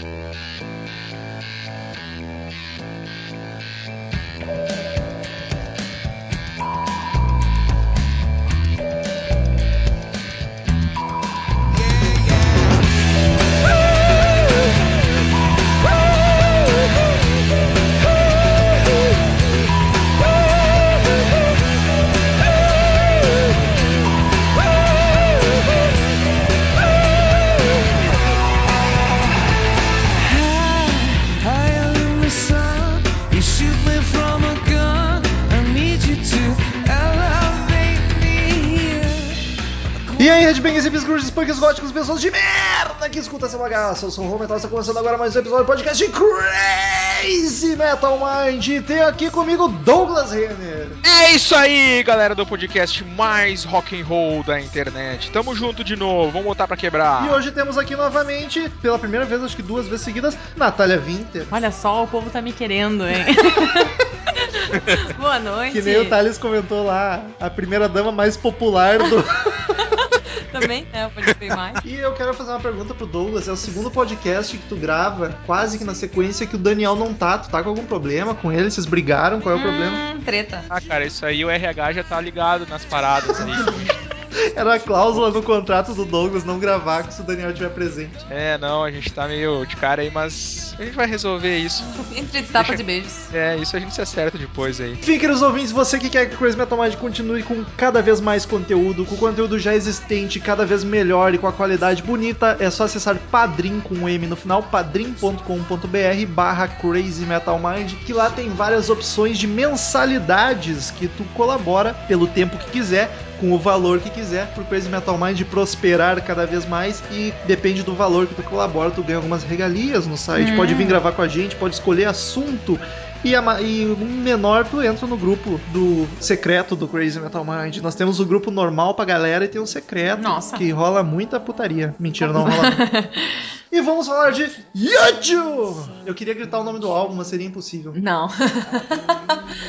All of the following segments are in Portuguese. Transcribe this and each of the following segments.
Thank you. Grunges, punks, góticos, pessoas de merda que escuta essa bagaça. Eu sou o Rô Metal, está começando agora mais um episódio do podcast Crazy Metal Mind. E tem aqui comigo Douglas Renner. É isso aí, galera do podcast mais rock and roll da internet. Tamo junto de novo, vamos botar pra quebrar. E hoje temos aqui novamente, pela primeira vez, acho que duas vezes seguidas, Natália Winter. Olha só, o povo tá me querendo, hein? Boa noite. Que nem o Thales comentou lá, a primeira dama mais popular do... Também, é, pode ser mais. E eu quero fazer uma pergunta pro Douglas. É o segundo podcast que tu grava, quase que na sequência, que o Daniel não tá. Tu tá com algum problema com ele? Vocês brigaram? Qual é o problema? Hum, treta. Ah, cara, isso aí o RH já tá ligado nas paradas aí. Era a cláusula no contrato do Douglas não gravar se o Daniel estiver presente. é, não, a gente tá meio de cara aí, mas a gente vai resolver isso. Entre tapas Deixa- e beijos. É, isso a gente se acerta depois aí. Enfim, queridos ouvintes, você que quer que o Crazy Metal Mind continue com cada vez mais conteúdo, com conteúdo já existente, cada vez melhor e com a qualidade bonita, é só acessar Padrim com um M no final, padrim.com.br barra Crazy Metal Mind, que lá tem várias opções de mensalidades que tu colabora pelo tempo que quiser, com o valor que quiser, pro Crazy Metal Mind prosperar cada vez mais e depende do valor que tu colabora, tu ganha algumas regalias no site, Hum. pode vir gravar com a gente, pode escolher assunto, e, a e um menor tu entra no grupo do secreto do Crazy Metal Mind. Nós temos o grupo normal pra galera e tem o secreto. Nossa. Que rola muita putaria. Mentira, não rola. e vamos falar de Yajo! Eu queria gritar o nome do álbum, mas seria impossível. Não.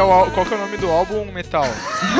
É o, al- qual que é o nome do álbum Metal?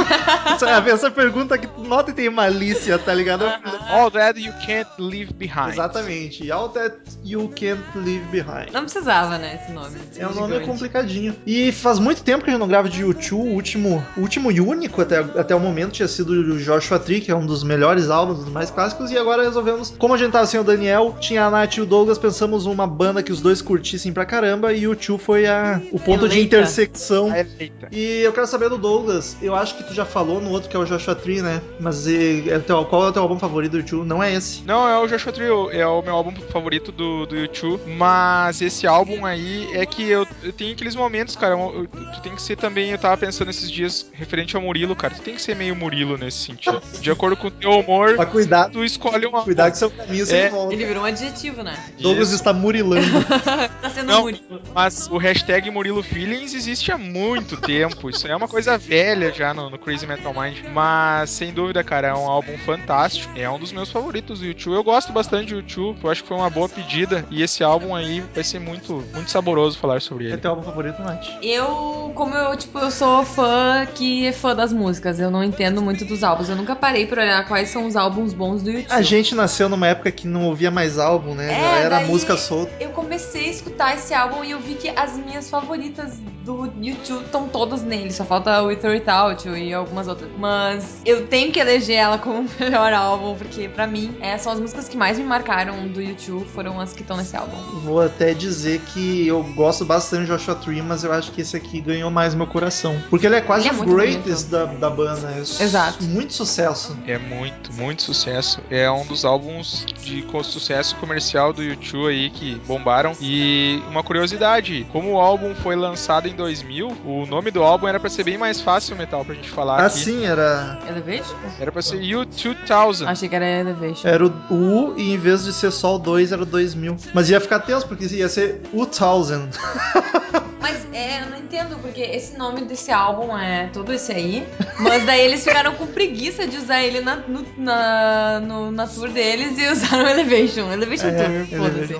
Sabe, essa pergunta que nota tem malícia, tá ligado? All That You Can't Leave Behind. Exatamente. All That You Can't Leave Behind. Não precisava, né, esse nome. É um nome complicadinho. E faz muito tempo que a gente não grava de YouTube. O último, o último e único até, até o momento tinha sido o Joshua Tree, que é um dos melhores álbuns, dos mais clássicos. E agora resolvemos, como a gente tava sem o Daniel, tinha a Nath e o Douglas, pensamos uma banda que os dois curtissem pra caramba. E o YouTube foi a, o ponto de Eleita. intersecção. Ah, Eita. E eu quero saber do Douglas. Eu acho que tu já falou no outro que é o Joshua Tree, né? Mas e, é teu- qual é o teu álbum favorito do YouTube? Não é esse. Não, é o Joshua Tree, é o meu álbum favorito do, do YouTube, mas esse álbum aí é que eu, eu tenho aqueles momentos, cara, eu- eu- tu tem que ser também, eu tava pensando esses dias, referente ao Murilo, cara, tu tem que ser meio Murilo nesse sentido. De acordo com o teu humor, Pra cuidar, tu escolhe uma... cuidar que seu caminho sem É. volta. Ele virou um adjetivo, né? Douglas Isso. está murilando. Tá sendo Não. Murilo. Mas o hashtag Murilo Feelings existe há muito tempo. Isso é uma coisa velha já no, no Crazy Metal Mind. Mas, sem dúvida, cara, é um álbum fantástico. É um dos meus favoritos do YouTube. Eu gosto bastante do YouTube. Eu acho que foi uma boa pedida. E esse álbum aí vai ser muito, muito saboroso falar sobre É ele. teu álbum favorito, Nath? Eu, como eu, tipo, eu sou fã que é fã das músicas, eu não entendo muito dos álbuns. Eu nunca parei pra olhar quais são os álbuns bons do YouTube. A gente nasceu numa época que não ouvia mais álbum, né? É, Já era daí- música solta. Eu comecei a escutar esse álbum e eu vi que as minhas favoritas do YouTube estão todas nele, só falta o Throw It Out e algumas outras. Mas eu tenho que eleger ela como o melhor álbum, porque pra mim é, são as músicas que mais me marcaram do YouTube, foram as que estão nesse álbum. Vou até dizer que eu gosto bastante de Joshua Tree, mas eu acho que esse aqui ganhou mais meu coração. Porque ele é quase Ele é o greatest da, da banda. É Exato. Muito sucesso. É muito, muito sucesso. É um dos álbuns de com sucesso comercial do YouTube aí que bombaram. E uma curiosidade, como o álbum foi lançado em 2000, o nome do álbum era pra ser bem mais fácil, Metal, pra gente falar aqui. Assim era. Elevation? Era pra ser U2000. Achei que era Elevation. Era o U e em vez de ser só o 2 era o 2000. Mas ia ficar tenso porque ia ser o 1000. Mas é, eu não entendo, porque esse nome desse álbum é todo esse aí. Mas daí eles ficaram com preguiça de usar ele na, no- na, no- na tour deles e usaram Elevation. Elevation É, Tour, foda-se.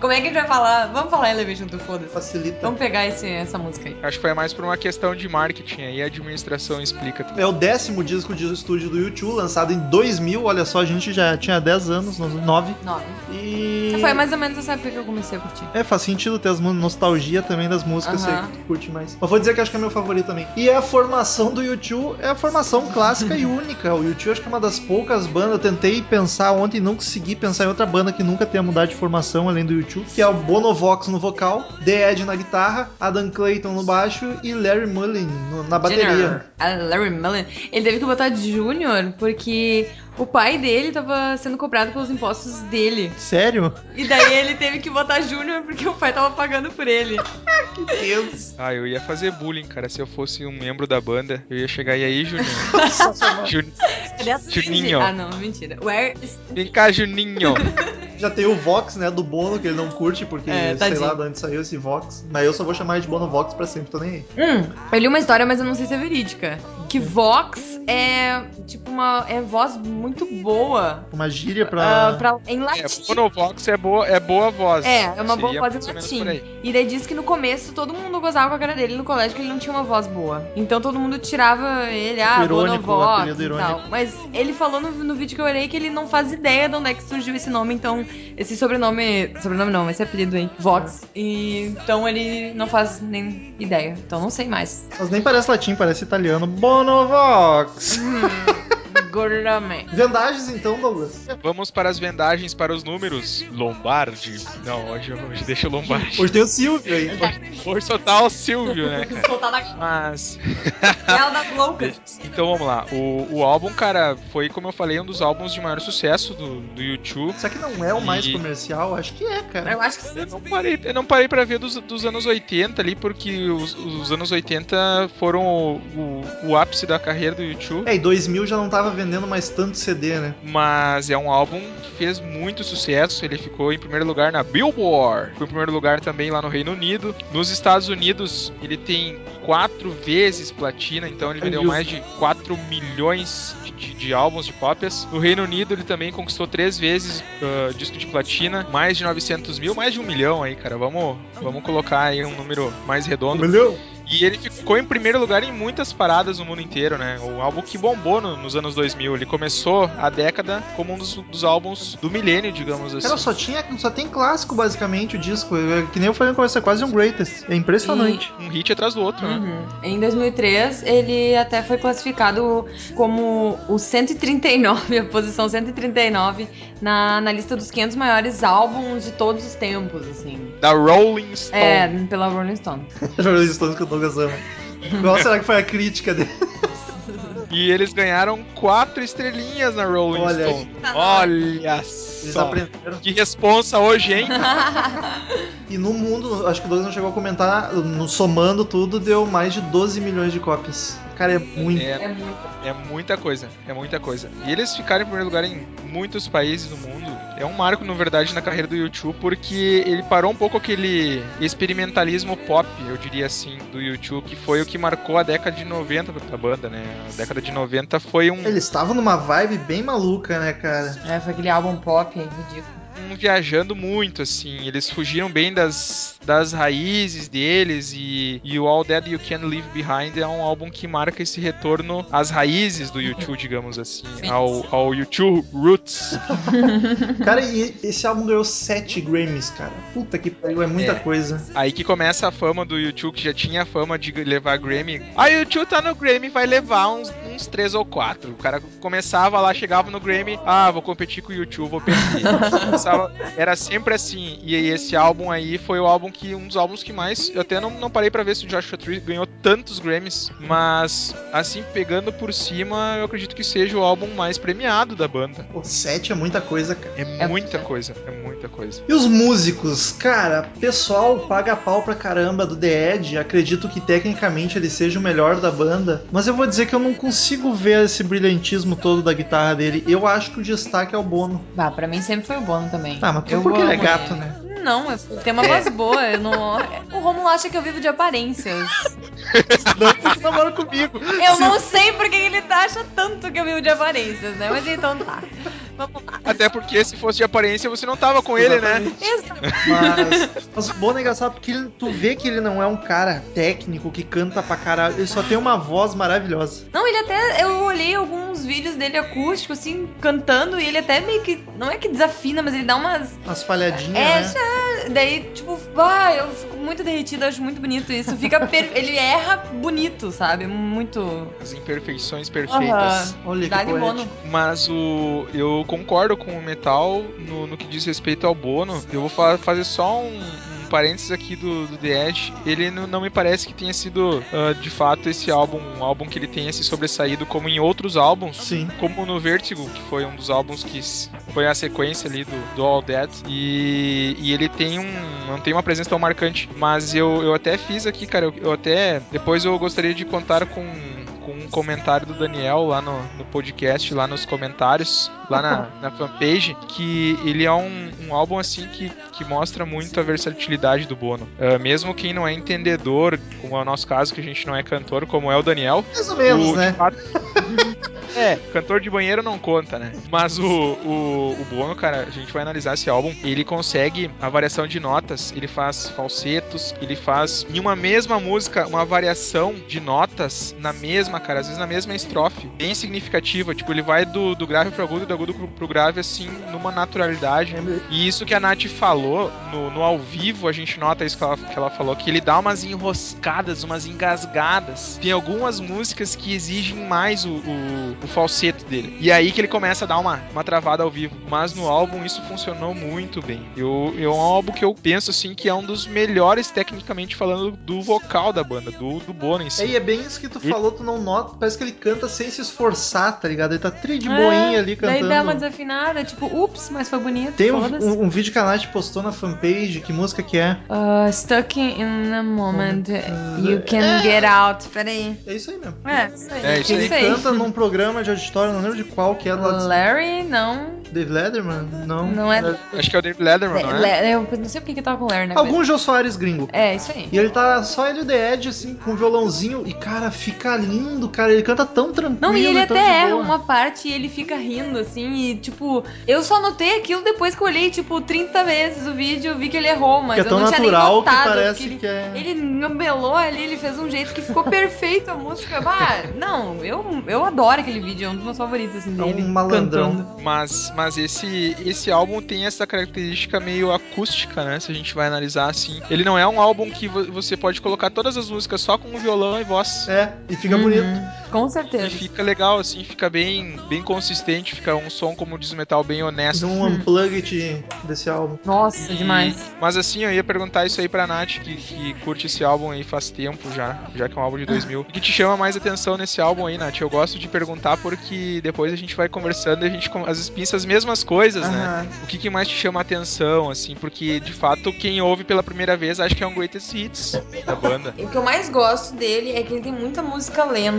Como é que a gente vai falar? Vamos falar Elevation Tour, foda-se. Facilita. Vamos pegar esse, essa música aí. Acho que foi mais por uma questão de marketing aí, a administração explica tudo. É o décimo disco de estúdio do YouTube, lançado em 2000. Olha só, a gente já tinha 10 anos, 9. Nove. E. Foi mais ou menos essa época que eu comecei a curtir. É, faz sentido ter as nostalgia também das músicas Aham. que tu curte mais. Mas vou dizer que acho que é meu favorito também. E a formação do YouTube é a formação clássica e única. O YouTube acho que é uma das poucas bandas. Eu tentei pensar ontem e não consegui pensar em outra banda que nunca tenha mudado de formação além do YouTube. Que é o Bonovox no vocal, The Ed na guitarra, Adam Clayton no baixo e Larry Mullen na bateria. Junior. Larry Mullen. Ele teve que botar Junior porque o pai dele tava sendo cobrado pelos impostos dele. Sério? E daí ele teve que botar Júnior porque o pai tava pagando por ele. Deus. Ah, eu ia fazer bullying, cara, se eu fosse um membro da banda. Eu ia chegar e aí, Juninho. Ju- Cadê a Juninho. Ah, não, mentira. Where is... Vem cá, Juninho. Já tem o Vox, né, do Bono, que ele não curte, porque É, sei lá de onde saiu esse Vox. Mas eu só vou chamar ele de Bonovox pra sempre, tô nem aí. Hum, eu li uma história, mas eu não sei se é verídica. Que Vox é, tipo, uma... É voz muito boa. Uma gíria pra. ah, pra, em É, latim. Monovox é boa, é boa voz. É, é uma boa voz em latim. E daí diz que no começo todo mundo gozava com a cara dele no colégio que ele não tinha uma voz boa. Então todo mundo tirava ele, ah, Irônico, e tal. Mas ele falou no, no vídeo que eu olhei que ele não faz ideia de onde é que surgiu esse nome, então esse sobrenome, sobrenome não, esse apelido aí, Vox. E, então ele não faz nem ideia. Então não sei mais. Mas nem parece latim, parece italiano. Bonovox! box Gordamente. Vendagens então, Douglas. Vamos para as vendagens para os números. Lombardi. Não, hoje, hoje deixa o Lombardi. Hoje tem o Silvio aí. Hoje só tá o Silvio, né, cara? Soltar na Mas. ela das loucas. Então vamos lá. O, o álbum, cara, foi, como eu falei, um dos álbuns de maior sucesso do, do YouTube. Será que não é o mais E- comercial? Acho que é, cara. Eu acho que Eu não parei, eu não parei pra ver dos, dos anos 80 ali, porque os, os anos 80 foram o, o, o ápice da carreira do YouTube. É, e 2000 já não tava vendendo mais tanto CD, né? Mas é um álbum que fez muito sucesso. Ele ficou em primeiro lugar na Billboard. Foi em primeiro lugar também lá no Reino Unido. Nos Estados Unidos, ele tem quatro vezes platina, então ele vendeu mais de 4 milhões de, de- de álbuns de cópias. No Reino Unido, ele também conquistou três vezes ah, disco de platina, mais de 900 mil, mais de um milhão aí, cara. Vamos, vamos colocar aí um número mais redondo. Milhão? E ele ficou em primeiro lugar em muitas paradas no mundo inteiro, né? Um álbum que bombou no- nos anos 2000. Ele começou a década como um dos, dos álbuns do milênio, digamos assim. Cara, só, tinha, só tem clássico basicamente o disco. É Que nem eu falei no começo, é quase um greatest. É impressionante. Um hit atrás do outro, né? Uhum. Em 2003, ele até foi classificado como o 139, a posição 139 na, na lista dos 500 maiores álbuns de todos os tempos, assim. Da Rolling Stone. É, pela Rolling Stone. Rolling Stones que o Douglas Qual será que foi a crítica dele? E eles ganharam quatro estrelinhas na Rolling Olha aí. Stone. Olha Eles só. aprenderam. Que responsa hoje, hein? E no mundo, acho que o Douglas não chegou a comentar, no, somando tudo, deu mais de 12 milhões de cópias. Cara, é muito. É, É muito. é muita coisa, é muita coisa. E eles ficaram em primeiro lugar em muitos países do mundo. É um marco, na verdade, na carreira do YouTube, porque ele parou um pouco aquele experimentalismo pop, eu diria assim, do YouTube, que foi o que marcou a década de 90 pra banda, né? A década de 90 foi um. Eles estavam numa vibe bem maluca, né, cara? É, foi aquele álbum pop ridículo. viajando muito, assim. Eles fugiram bem das, das raízes deles e, e o All That You Can Leave Behind é um álbum que marca esse retorno às raízes do YouTube, digamos assim, ao, ao YouTube Roots. Cara, e esse álbum ganhou 7 Grammys, cara. Puta que pariu, é muita É. coisa. Aí que começa a fama do YouTube, que já tinha a fama de levar Grammy. A YouTube tá no Grammy, vai levar uns, uns 3 ou 4. O cara começava lá, chegava no Grammy, ah, vou competir com o YouTube, vou perder. Começava- era sempre assim. E aí esse álbum aí foi o álbum que, um dos álbuns que mais. Eu até não, não parei pra ver se o Joshua Tree ganhou tantos Grammys, mas assim, pegando por cima, eu acredito que seja o álbum mais premiado da banda. Pô, 7 é muita coisa, cara. É muita coisa, é muita coisa. E os músicos, cara, pessoal paga pau pra caramba do The Edge. Acredito que tecnicamente ele seja o melhor da banda. Mas eu vou dizer que eu não consigo ver esse brilhantismo todo da guitarra dele. Eu acho que o destaque é o Bono. Ah, pra mim sempre foi o Bono também. Ah, mas Eu porque ele é gato, ele. né? Não, eu- tem uma voz boa. Eu não... O Romulo acha que eu vivo de aparências. Não porque namora comigo. Eu não sei porque ele tá- acha tanto que eu vivo de aparências, né? Mas então tá. Vamos lá. Até porque se fosse de aparência, você não tava com ele, né? Exatamente. Exato. Mas, mas o Bono é engraçado porque ele- tu vê que ele não é um cara técnico que canta pra caralho. Ele só tem uma voz maravilhosa. Não, ele até. Eu olhei alguns vídeos dele acústico, assim, cantando, e ele até meio que. Não é que desafina, mas ele dá umas. Umas falhadinhas, É, né? já- daí, tipo, vai, eu fico muito derretida, acho muito bonito isso. Fica per- Ele erra bonito, sabe? Muito. As imperfeições perfeitas. Aham. Olha que Dá-lhe poético. Bono. Mas o eu concordo com o Metal no, no que diz respeito ao Bono. Eu vou fa- fazer só um, um parênteses aqui do, do The Edge. Ele não, não me parece que tenha sido ah, de fato esse álbum, um álbum que ele tenha se sobressaído como em outros álbuns. Sim. Como no Vertigo, que foi um dos álbuns que foi a sequência ali do, do All That. E, e ele tem um. não tem uma presença tão marcante. Mas eu, eu até fiz aqui, cara. Eu, eu até. Depois eu gostaria de contar com com um comentário do Daniel lá no, no podcast, lá nos comentários, lá na, na fanpage, que ele é um, um álbum assim que, que mostra muito a versatilidade do Bono. Ah, mesmo quem não é entendedor, como é o nosso caso, que a gente não é cantor, como é o Daniel. Mais ou menos, o- né? fato- É, cantor de banheiro não conta, né? Mas o, o, o Bono, cara, a gente vai analisar esse álbum, ele consegue a variação de notas, ele faz falsetos, ele faz em uma mesma música uma variação de notas na mesma, cara, às vezes na mesma estrofe, bem significativa. Tipo, ele vai do, do grave pro agudo, do agudo pro, pro grave, assim, numa naturalidade. E isso que a Nath falou no, no ao vivo, a gente nota isso que ela, que ela falou, que ele dá umas enroscadas, umas engasgadas. Tem algumas músicas que exigem mais o, o, o falseto dele. E aí que ele começa a dar uma, uma travada ao vivo. Mas no álbum isso funcionou muito bem. Eu, eu, é um álbum que eu penso assim que é um dos melhores, tecnicamente falando, do vocal da banda, do, do Bono em si. É, e é bem isso que tu E- falou, tu não nota. Parece que ele canta sem se esforçar, tá ligado? Ele tá tri de É, boinha ali Daí dá uma cantando. desafinada, tipo, ups, mas foi bonito. Tem um, um- um vídeo que a Nath postou na fanpage, que música que é? Uh, stuck in a moment, Moment. you can get out. Peraí. É isso aí mesmo. É, isso aí. É, isso Ele aí. canta num programa de auditório, não lembro de qual que é lá de Larry, não. Dave Letterman? Não. Não é. Acho que é o David Letterman, não é? Le- Eu não sei porque que tava com Larry, né? Algum Jô Soares gringo. É, isso aí. E ele tá só ele e o The Edge, assim, com um violãozinho. E, cara, fica lindo, cara. Ele canta tão tranquilo. Não, e ele tão até erra boa. uma parte e ele fica rindo, assim, e tipo, eu só notei aquilo depois que eu olhei, tipo, 30 vezes o vídeo, eu vi que ele errou, mas Que é tão eu não tinha nem natural que notado. parece porque que é. ele, ele ngambelou ali, ele fez um jeito que ficou perfeito a música. Bah, não, eu, eu adoro aquele vídeo, é um dos meus favoritos, assim, É um dele. malandrão. Cantando. Mas, mas esse, esse álbum tem essa característica meio acústica, né? Se a gente vai analisar assim. Ele não é um álbum que vo- você pode colocar todas as músicas só com violão e voz. É, e fica Uhum, bonito. Com E certeza. fica legal, assim, fica bem, bem consistente, fica um som, como diz o metal, bem honesto. Um unplugged desse álbum. Nossa, E- demais. Mas assim, eu ia perguntar isso aí pra Nath, que, que curte esse álbum aí faz tempo já, já que é um álbum de 2000. O que te chama mais atenção nesse álbum aí, Nath? Eu gosto de perguntar porque depois a gente vai conversando e a gente com- às vezes pensa as mesmas coisas, né? O que, que mais te chama atenção, assim? Porque, de fato, quem ouve pela primeira vez acha que é um greatest hits da banda. O que eu mais gosto dele é que ele tem muita música lenta.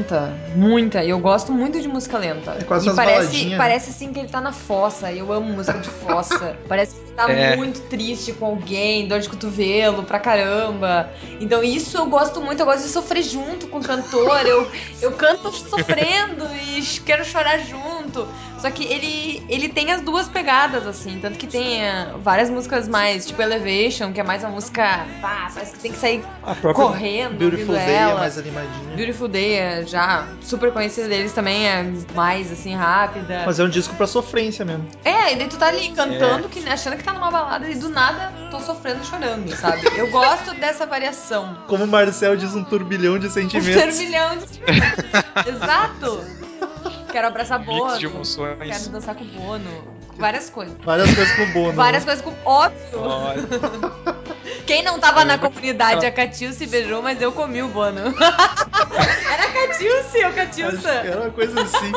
Muita. E eu gosto muito de música lenta. É quase e parece, né? parece assim que ele tá na fossa. E eu amo música de fossa. parece tá É. muito triste com alguém, dor de cotovelo pra caramba. Então isso eu gosto muito. Eu gosto de sofrer junto com o cantor. Eu, eu canto sofrendo e quero chorar junto. Só que ele, ele tem as duas pegadas, assim. Tanto que tem eh, várias músicas mais, tipo Elevation, que é mais uma música. Pá, parece que tem que sair correndo, Beautiful Day é ela. mais animadinha. Beautiful Day é já super conhecida deles também, é mais assim, rápida. Mas é um disco pra sofrência mesmo. É, e daí tu tá ali cantando, que, achando que tá numa balada e do nada tô sofrendo chorando, sabe? Eu gosto dessa variação. Como o Marcel diz, um turbilhão de Um sentimentos. turbilhão de Exato! Quero abraçar Mix de Bono. emoções. Quero dançar com o Bono. Várias coisas. Várias coisas com o Bono. Várias coisas com. Óbvio! Olha, Quem não tava Eu na lembro- comunidade, a Catil se beijou, mas eu comi o Bono. Era a Catilce, o Acho que Catilça. Era uma coisa assim.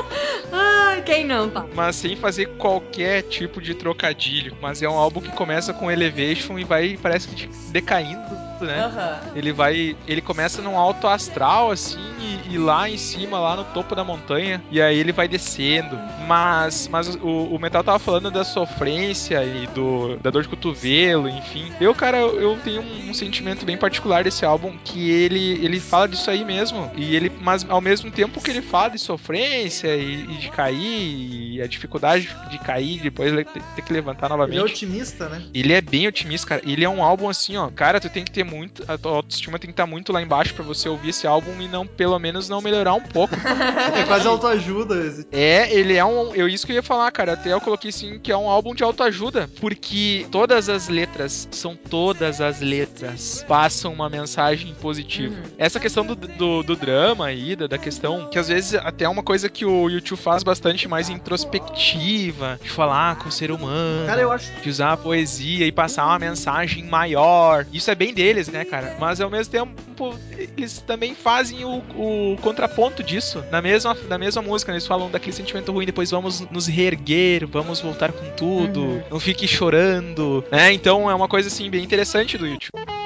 Ai, quem não tá? mas sem fazer qualquer tipo de trocadilho. Mas é um álbum que começa com Elevation e vai, parece que decaindo, né? Aham. Ele vai. Ele começa num alto astral, assim, e, e lá em cima, lá no topo da montanha. E aí ele vai descendo. Mas, mas o, o Metal tava falando da sofrência e do, da dor de cotovelo, enfim. Eu, cara, eu, eu tenho um, um sentimento bem particular desse álbum, que ele, ele fala disso aí mesmo. E ele, mas ao mesmo tempo que ele fala de sofrência e, e de cair, e a dificuldade de cair, depois ter, que levantar Ele é novamente. otimista, né? Ele é bem otimista, cara. Ele é um álbum assim, ó. Cara, tu tem que ter muito. A tua autoestima tem que estar muito lá embaixo pra você ouvir esse álbum e não, pelo menos, não melhorar um pouco. É quase autoajuda. esse- é, ele é um. Eu, isso que eu ia falar, cara. Até eu coloquei assim que é um álbum de autoajuda. Porque todas as letras, são todas as letras, passam uma mensagem positiva. Uhum. Essa questão do, do, do drama aí, da, da questão. Que às vezes até é uma coisa que o YouTube faz bastante mais introspectiva, de falar com o ser humano Cara, eu acho. de usar a poesia e passar uma mensagem maior. Isso é bem deles, né, cara? Mas ao mesmo tempo, eles também fazem o, o contraponto disso. Na mesma, na mesma música, né? eles falam daquele sentimento ruim, depois vamos nos reerguer, vamos voltar com tudo, Uhum. não fique chorando, né? Então é uma coisa assim bem interessante do YouTube.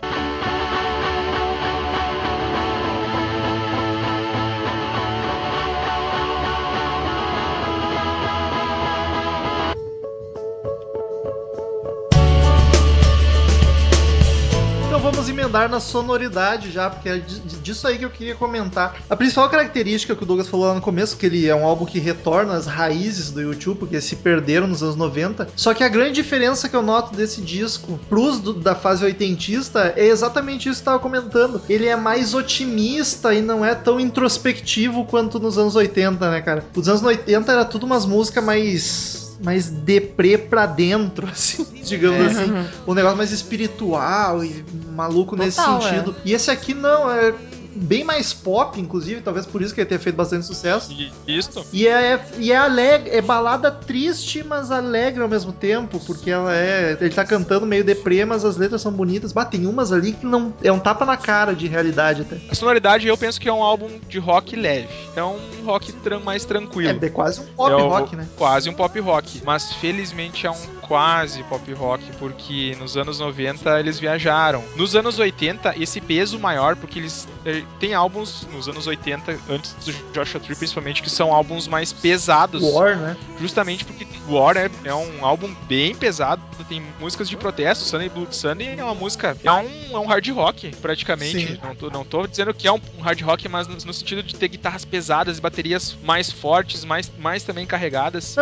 Emendar na sonoridade já, porque é di- disso aí que eu queria comentar. A principal característica que o Douglas falou lá no começo, que ele é um álbum que retorna às raízes do YouTube, porque se perderam nos anos 90. Só que a grande diferença que eu noto desse disco pros do- da fase oitentista é exatamente isso que eu tava comentando. Ele é mais otimista e não é tão introspectivo quanto nos anos 80, né, cara? Os anos 80 era tudo umas músicas mais mais deprê pra dentro, assim, digamos É. assim um negócio mais espiritual e maluco nesse Total, sentido. E esse aqui não, é bem mais pop, inclusive, talvez por isso que ele tenha feito bastante sucesso. E isso. E é, e é alegre, é balada triste, mas alegre ao mesmo tempo, porque ela é. Ele tá cantando meio deprê, mas as letras são bonitas. Bah, tem umas ali que não. É um tapa na cara de realidade até. A sonoridade eu penso que é um álbum de rock leve. É um rock mais tranquilo. É, é quase um pop É o- rock, né? Quase um pop rock. Mas felizmente é um quase pop rock, porque nos anos 90 eles viajaram. Nos anos 80, esse peso maior, porque eles eh, têm álbuns nos anos 80, antes do Joshua Tree principalmente, que são álbuns mais pesados. War, né? Justamente porque War é, é um álbum bem pesado, tem músicas de protesto. Sunday Blood Sunday é uma música, é um, é um hard rock, praticamente. Sim. Não tô, não tô dizendo que é um, hard rock, mas no, sentido de ter guitarras pesadas e baterias mais fortes, mais, mais também carregadas.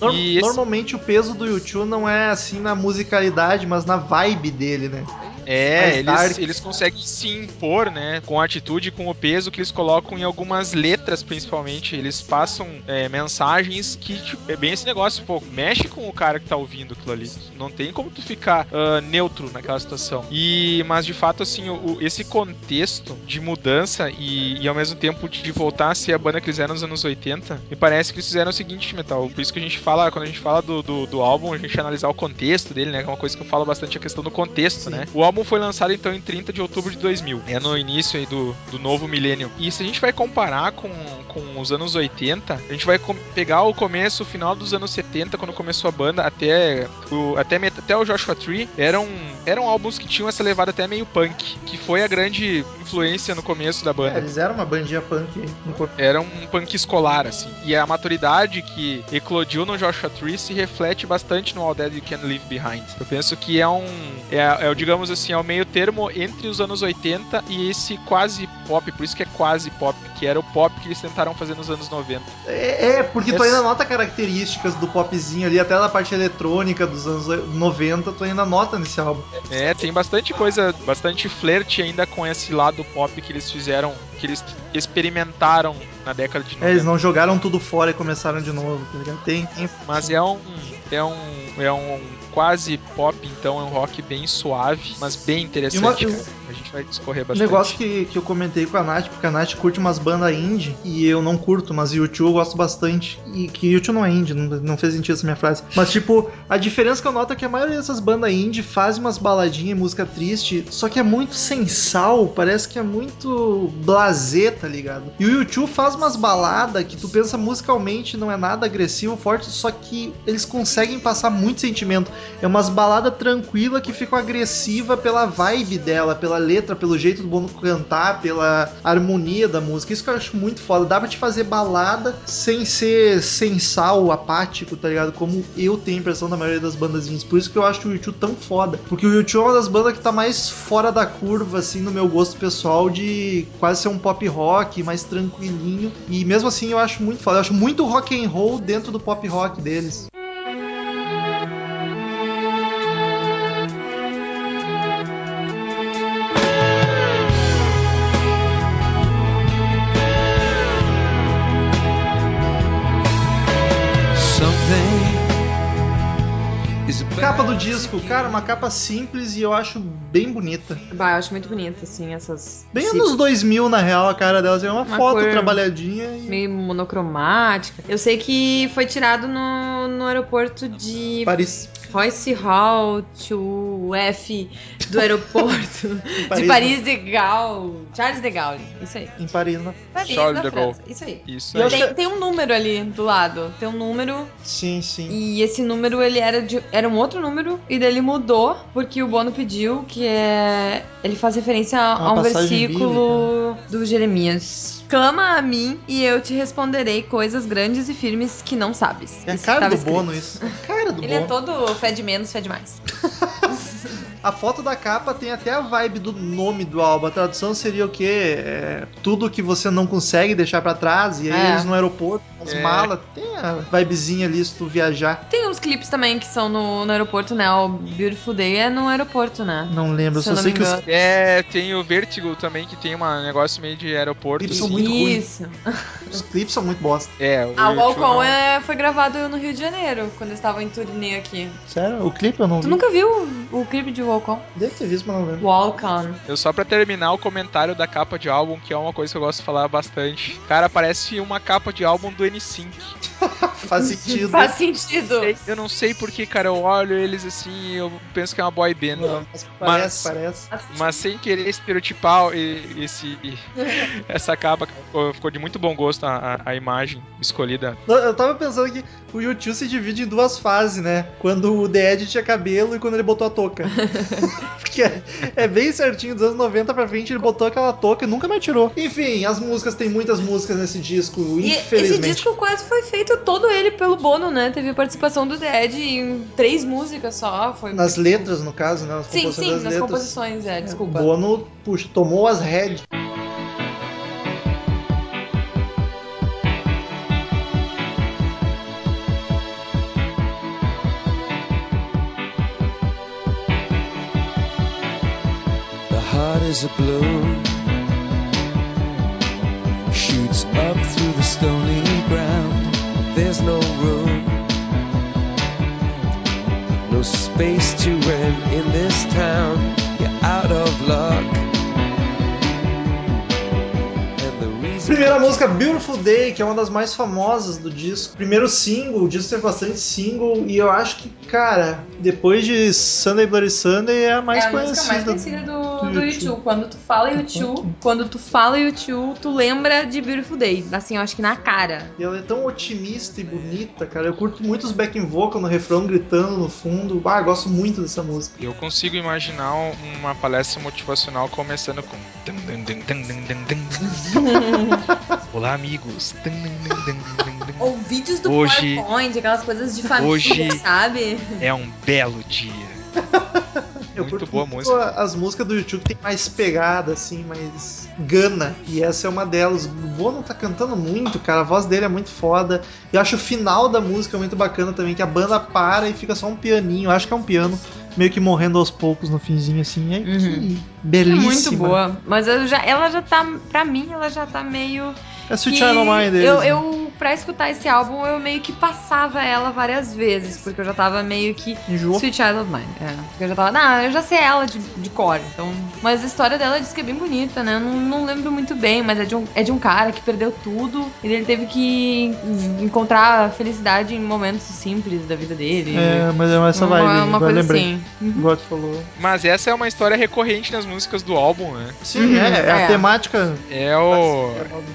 Não, e E esse- normalmente o peso do YouTube não é assim na musicalidade, mas na vibe dele, né? É, eles, eles conseguem se impor, né? Com a atitude, com o peso que eles colocam em algumas letras, principalmente. Eles passam é, mensagens que, tipo, é bem esse negócio, pô, mexe com o cara que tá ouvindo aquilo ali. Não tem como tu ficar ah, neutro naquela situação. E, mas de fato, assim, o- esse contexto de mudança e, e ao mesmo tempo de voltar a ser a banda que eles eram nos anos 80, me parece que eles fizeram o seguinte, Metal. Por isso que a gente fala, quando a gente fala do, do, do álbum, a gente analisar o contexto dele, né? Que é uma coisa que eu falo bastante a questão do contexto, Sim. né? O álbum foi lançado então em 30 de outubro de 2000, é no início aí do, do novo milênio. E se a gente vai comparar com, com os anos 80, a gente vai pegar o começo, o final dos anos 70, quando começou a banda, até o, até, até o Joshua Tree, eram, eram álbuns que tinham essa levada até meio punk, que foi a grande influência no começo da É, banda. eles eram uma bandinha punk. Era um punk escolar, assim. E a maturidade que eclodiu no Joshua Tree se reflete bastante no All That You Can Leave Behind. Eu penso que é um. É, é digamos assim, assim, é o meio termo entre os anos 80 e esse quase pop, por isso que é quase pop, que era o pop que eles tentaram fazer nos anos 90. É, é, porque tu Esse- ainda nota características do popzinho ali, até da parte eletrônica dos anos 90, tu ainda nota nesse álbum. É, tem bastante coisa, bastante flerte ainda com esse lado pop que eles fizeram, que eles experimentaram na década de 90. É, eles não jogaram tudo fora e começaram de novo, tá ligado? Tem, tem Mas é um, é um, é um quase pop, então é um rock bem suave, mas bem interessante. E uma- cara. A gente vai discorrer Um bastante. negócio que, que eu comentei com a Nath, porque a Nath curte umas bandas indie e eu não curto, mas YouTube eu gosto bastante. E que YouTube não é indie, não, não fez sentido essa minha frase. Mas, tipo, a diferença que eu noto é que a maioria dessas bandas indie faz umas baladinhas e música triste, só que é muito sem sal, parece que é muito blasé, tá ligado? E o YouTube faz umas baladas que tu pensa musicalmente não é nada agressivo, forte, só que eles conseguem passar muito sentimento. É umas baladas tranquilas que ficam agressiva pela vibe dela, pela letra, pelo jeito do Bono cantar, pela harmonia da música. Isso que eu acho muito foda. Dá pra te fazer balada sem ser sem sal, apático, tá ligado? Como eu tenho a impressão da maioria das bandas indies. Por isso que eu acho o YouTube tão foda. Porque o YouTube é uma das bandas que tá mais fora da curva, assim, no meu gosto pessoal, de quase ser um pop rock, mais tranquilinho. E mesmo assim eu acho muito foda. Eu acho muito rock and roll dentro do pop rock deles. Do disco, cara, uma capa simples e eu acho bem bonita. Bah, eu acho muito bonito, assim, essas. Bem esse anos 2000, na real, a cara dela. Assim, é uma, Uma foto trabalhadinha e... Meio monocromática. Eu sei que foi tirado no, no aeroporto de Paris. Royce Hall to F do aeroporto de Paris, Paris de Gaulle. Charles de Gaulle. Isso aí. Em Paris, né? Paris, Charles na de Gaulle. Isso aí. Isso eu aí. Tem, tem um número ali do lado. Tem um número Sim, sim. E esse número, ele era de, era um outro número, e daí ele mudou, porque o Bono pediu, que é... Ele faz referência a, Uma a um versículo do Jeremias. Clama a mim, e eu te responderei coisas grandes e firmes que não sabes. É a cara do escrito. Bono isso. É a cara do Ele é Bono. todo fede menos, fede mais. A foto da capa tem até a vibe do nome do álbum. A tradução seria o quê? É, tudo que você não consegue deixar pra trás. E aí É. eles no aeroporto, as É. malas. Tem a vibezinha ali se tu viajar. Tem uns clipes também que são no, no aeroporto, né? O Beautiful Day é no aeroporto, né? Não lembro, Se só eu sei que os. É, tem o Vertigo também, que tem um negócio meio de aeroporto. Eles são muito ruins. Isso. Os clipes são muito bosta. É, o Ah, o YouTube Walcon não- é, foi gravado no Rio de Janeiro, quando eles estavam em turnê aqui. Sério? O clipe eu não Tu vi. nunca viu o, o clipe de Walcon? Deve ter visto, mas não lembro. Walk On. Eu só pra terminar o comentário da capa de álbum, que é uma coisa que eu gosto de falar bastante. Cara, parece uma capa de álbum do N5. Faz sentido. Faz sentido. Eu não sei porque, cara, eu olho eles assim e eu penso que é uma boy band. Não, mas parece, Mas- parece. Mas sem querer estereotipar e- esse, essa capa, ficou, de muito bom gosto a, a- a imagem escolhida. Eu tava pensando que o YouTube se divide em duas fases, né? Quando o The Ed tinha cabelo e quando ele botou a touca. Porque é, é bem certinho, dos anos 90 pra frente ele botou aquela touca e nunca mais tirou. Enfim, as músicas, tem muitas músicas nesse disco, E esse infelizmente. disco quase foi feito todo ele pelo Bono, né? Teve participação do Dead em três músicas só. Foi Nas letras, no caso, né? Nas Sim, sim, nas letras. composições, é, desculpa. Bono, puxa, tomou as rédeas. A shoots up through the stony ground. There's no room, no space to rent in this town. You're out of luck. Primeira música, Beautiful Day, que é uma das mais famosas do disco. Primeiro single, o disco teve bastante single, e eu acho que, cara, depois de Sunday Bloody Sunday é a mais é a conhecida. música mais conhecida do, do do U2. YouTube. Quando tu fala YouTube, quando tu fala YouTube, tu lembra de Beautiful Day. Assim, eu acho que na cara. E ela é tão otimista e bonita, cara. Eu curto muito os backing vocal no refrão gritando no fundo. Ah, eu gosto muito dessa música. Eu consigo imaginar um- uma palestra motivacional começando com. Olá, amigos. Ou vídeos do Hoje- PowerPoint, aquelas coisas de família, hoje- sabe? É um belo dia. Eu Muito curto boa muito música. As músicas do YouTube que tem mais pegada, assim, mais gana. E essa é uma delas. O Bono tá cantando muito, cara. A voz dele é muito foda. E eu acho o final da música muito bacana também, que a banda para e fica só um pianinho. Eu acho que é um piano meio que morrendo aos poucos no finzinho, assim. É que Uhum. É belíssima. muito boa. Mas eu já, ela já tá, pra mim, ela já tá meio. É Sweet Child O' Mine deles. eu, né? eu, pra escutar esse álbum, eu meio que passava ela várias vezes, porque eu já tava meio que. Enjoou. Sweet Child of Mine. É, porque eu já tava. Não, eu já sei ela de, de cor, então. Mas a história dela diz que é bem bonita, né? Eu não, não lembro muito bem, mas é de, um, é de um cara que perdeu tudo e ele teve que encontrar felicidade em momentos simples da vida dele. É, mas é essa uma, vibe. uma agora coisa lembrei. assim. Uhum. Falou. Mas essa é uma história recorrente nas músicas do álbum, né? Sim, Uhum, é, é a é. temática É o.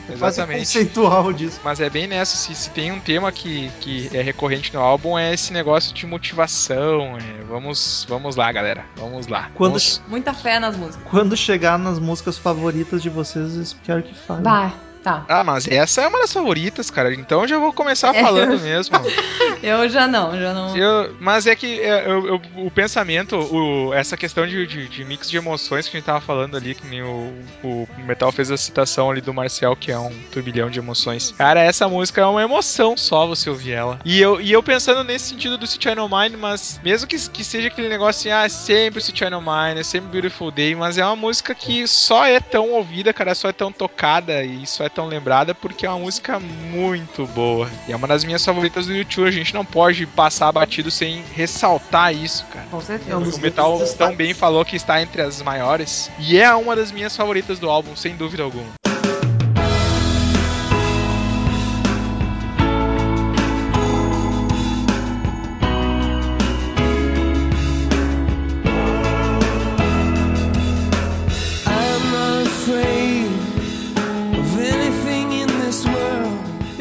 é quase Exatamente. conceitual disso. Mas é bem nessa, se, se tem um tema que, que é recorrente no álbum, é esse negócio de motivação. é, vamos, vamos lá, galera. Vamos lá. Quando Vamos- Muita fé nas músicas. Quando chegar nas músicas favoritas de vocês, eu quero que fale. Vai, tá. Ah, mas essa é uma das favoritas, cara. Então eu já vou começar É. falando mesmo. Eu já não, já não. Eu- mas é que é, eu- eu- o pensamento, o- essa questão de, de- de mix de emoções que a gente tava falando ali, que nem o, o Metal fez a citação ali do Marcial, que é um turbilhão de emoções. Cara, essa música é uma emoção só você ouvir ela. E eu, e eu pensando nesse sentido do City No Mine, mas mesmo que, que seja aquele negócio assim, ah, é sempre City No Mine, é sempre Beautiful Day, mas é uma música que só é tão ouvida, cara, só é tão tocada e só é tão lembrada porque é uma música muito boa. E é uma das minhas favoritas do YouTube, a gente não pode passar batido sem ressaltar isso, cara. Com É certeza. dos O Metal tão bem falou que está entre as maiores. E é uma das minhas favoritas do álbum, sem dúvida alguma.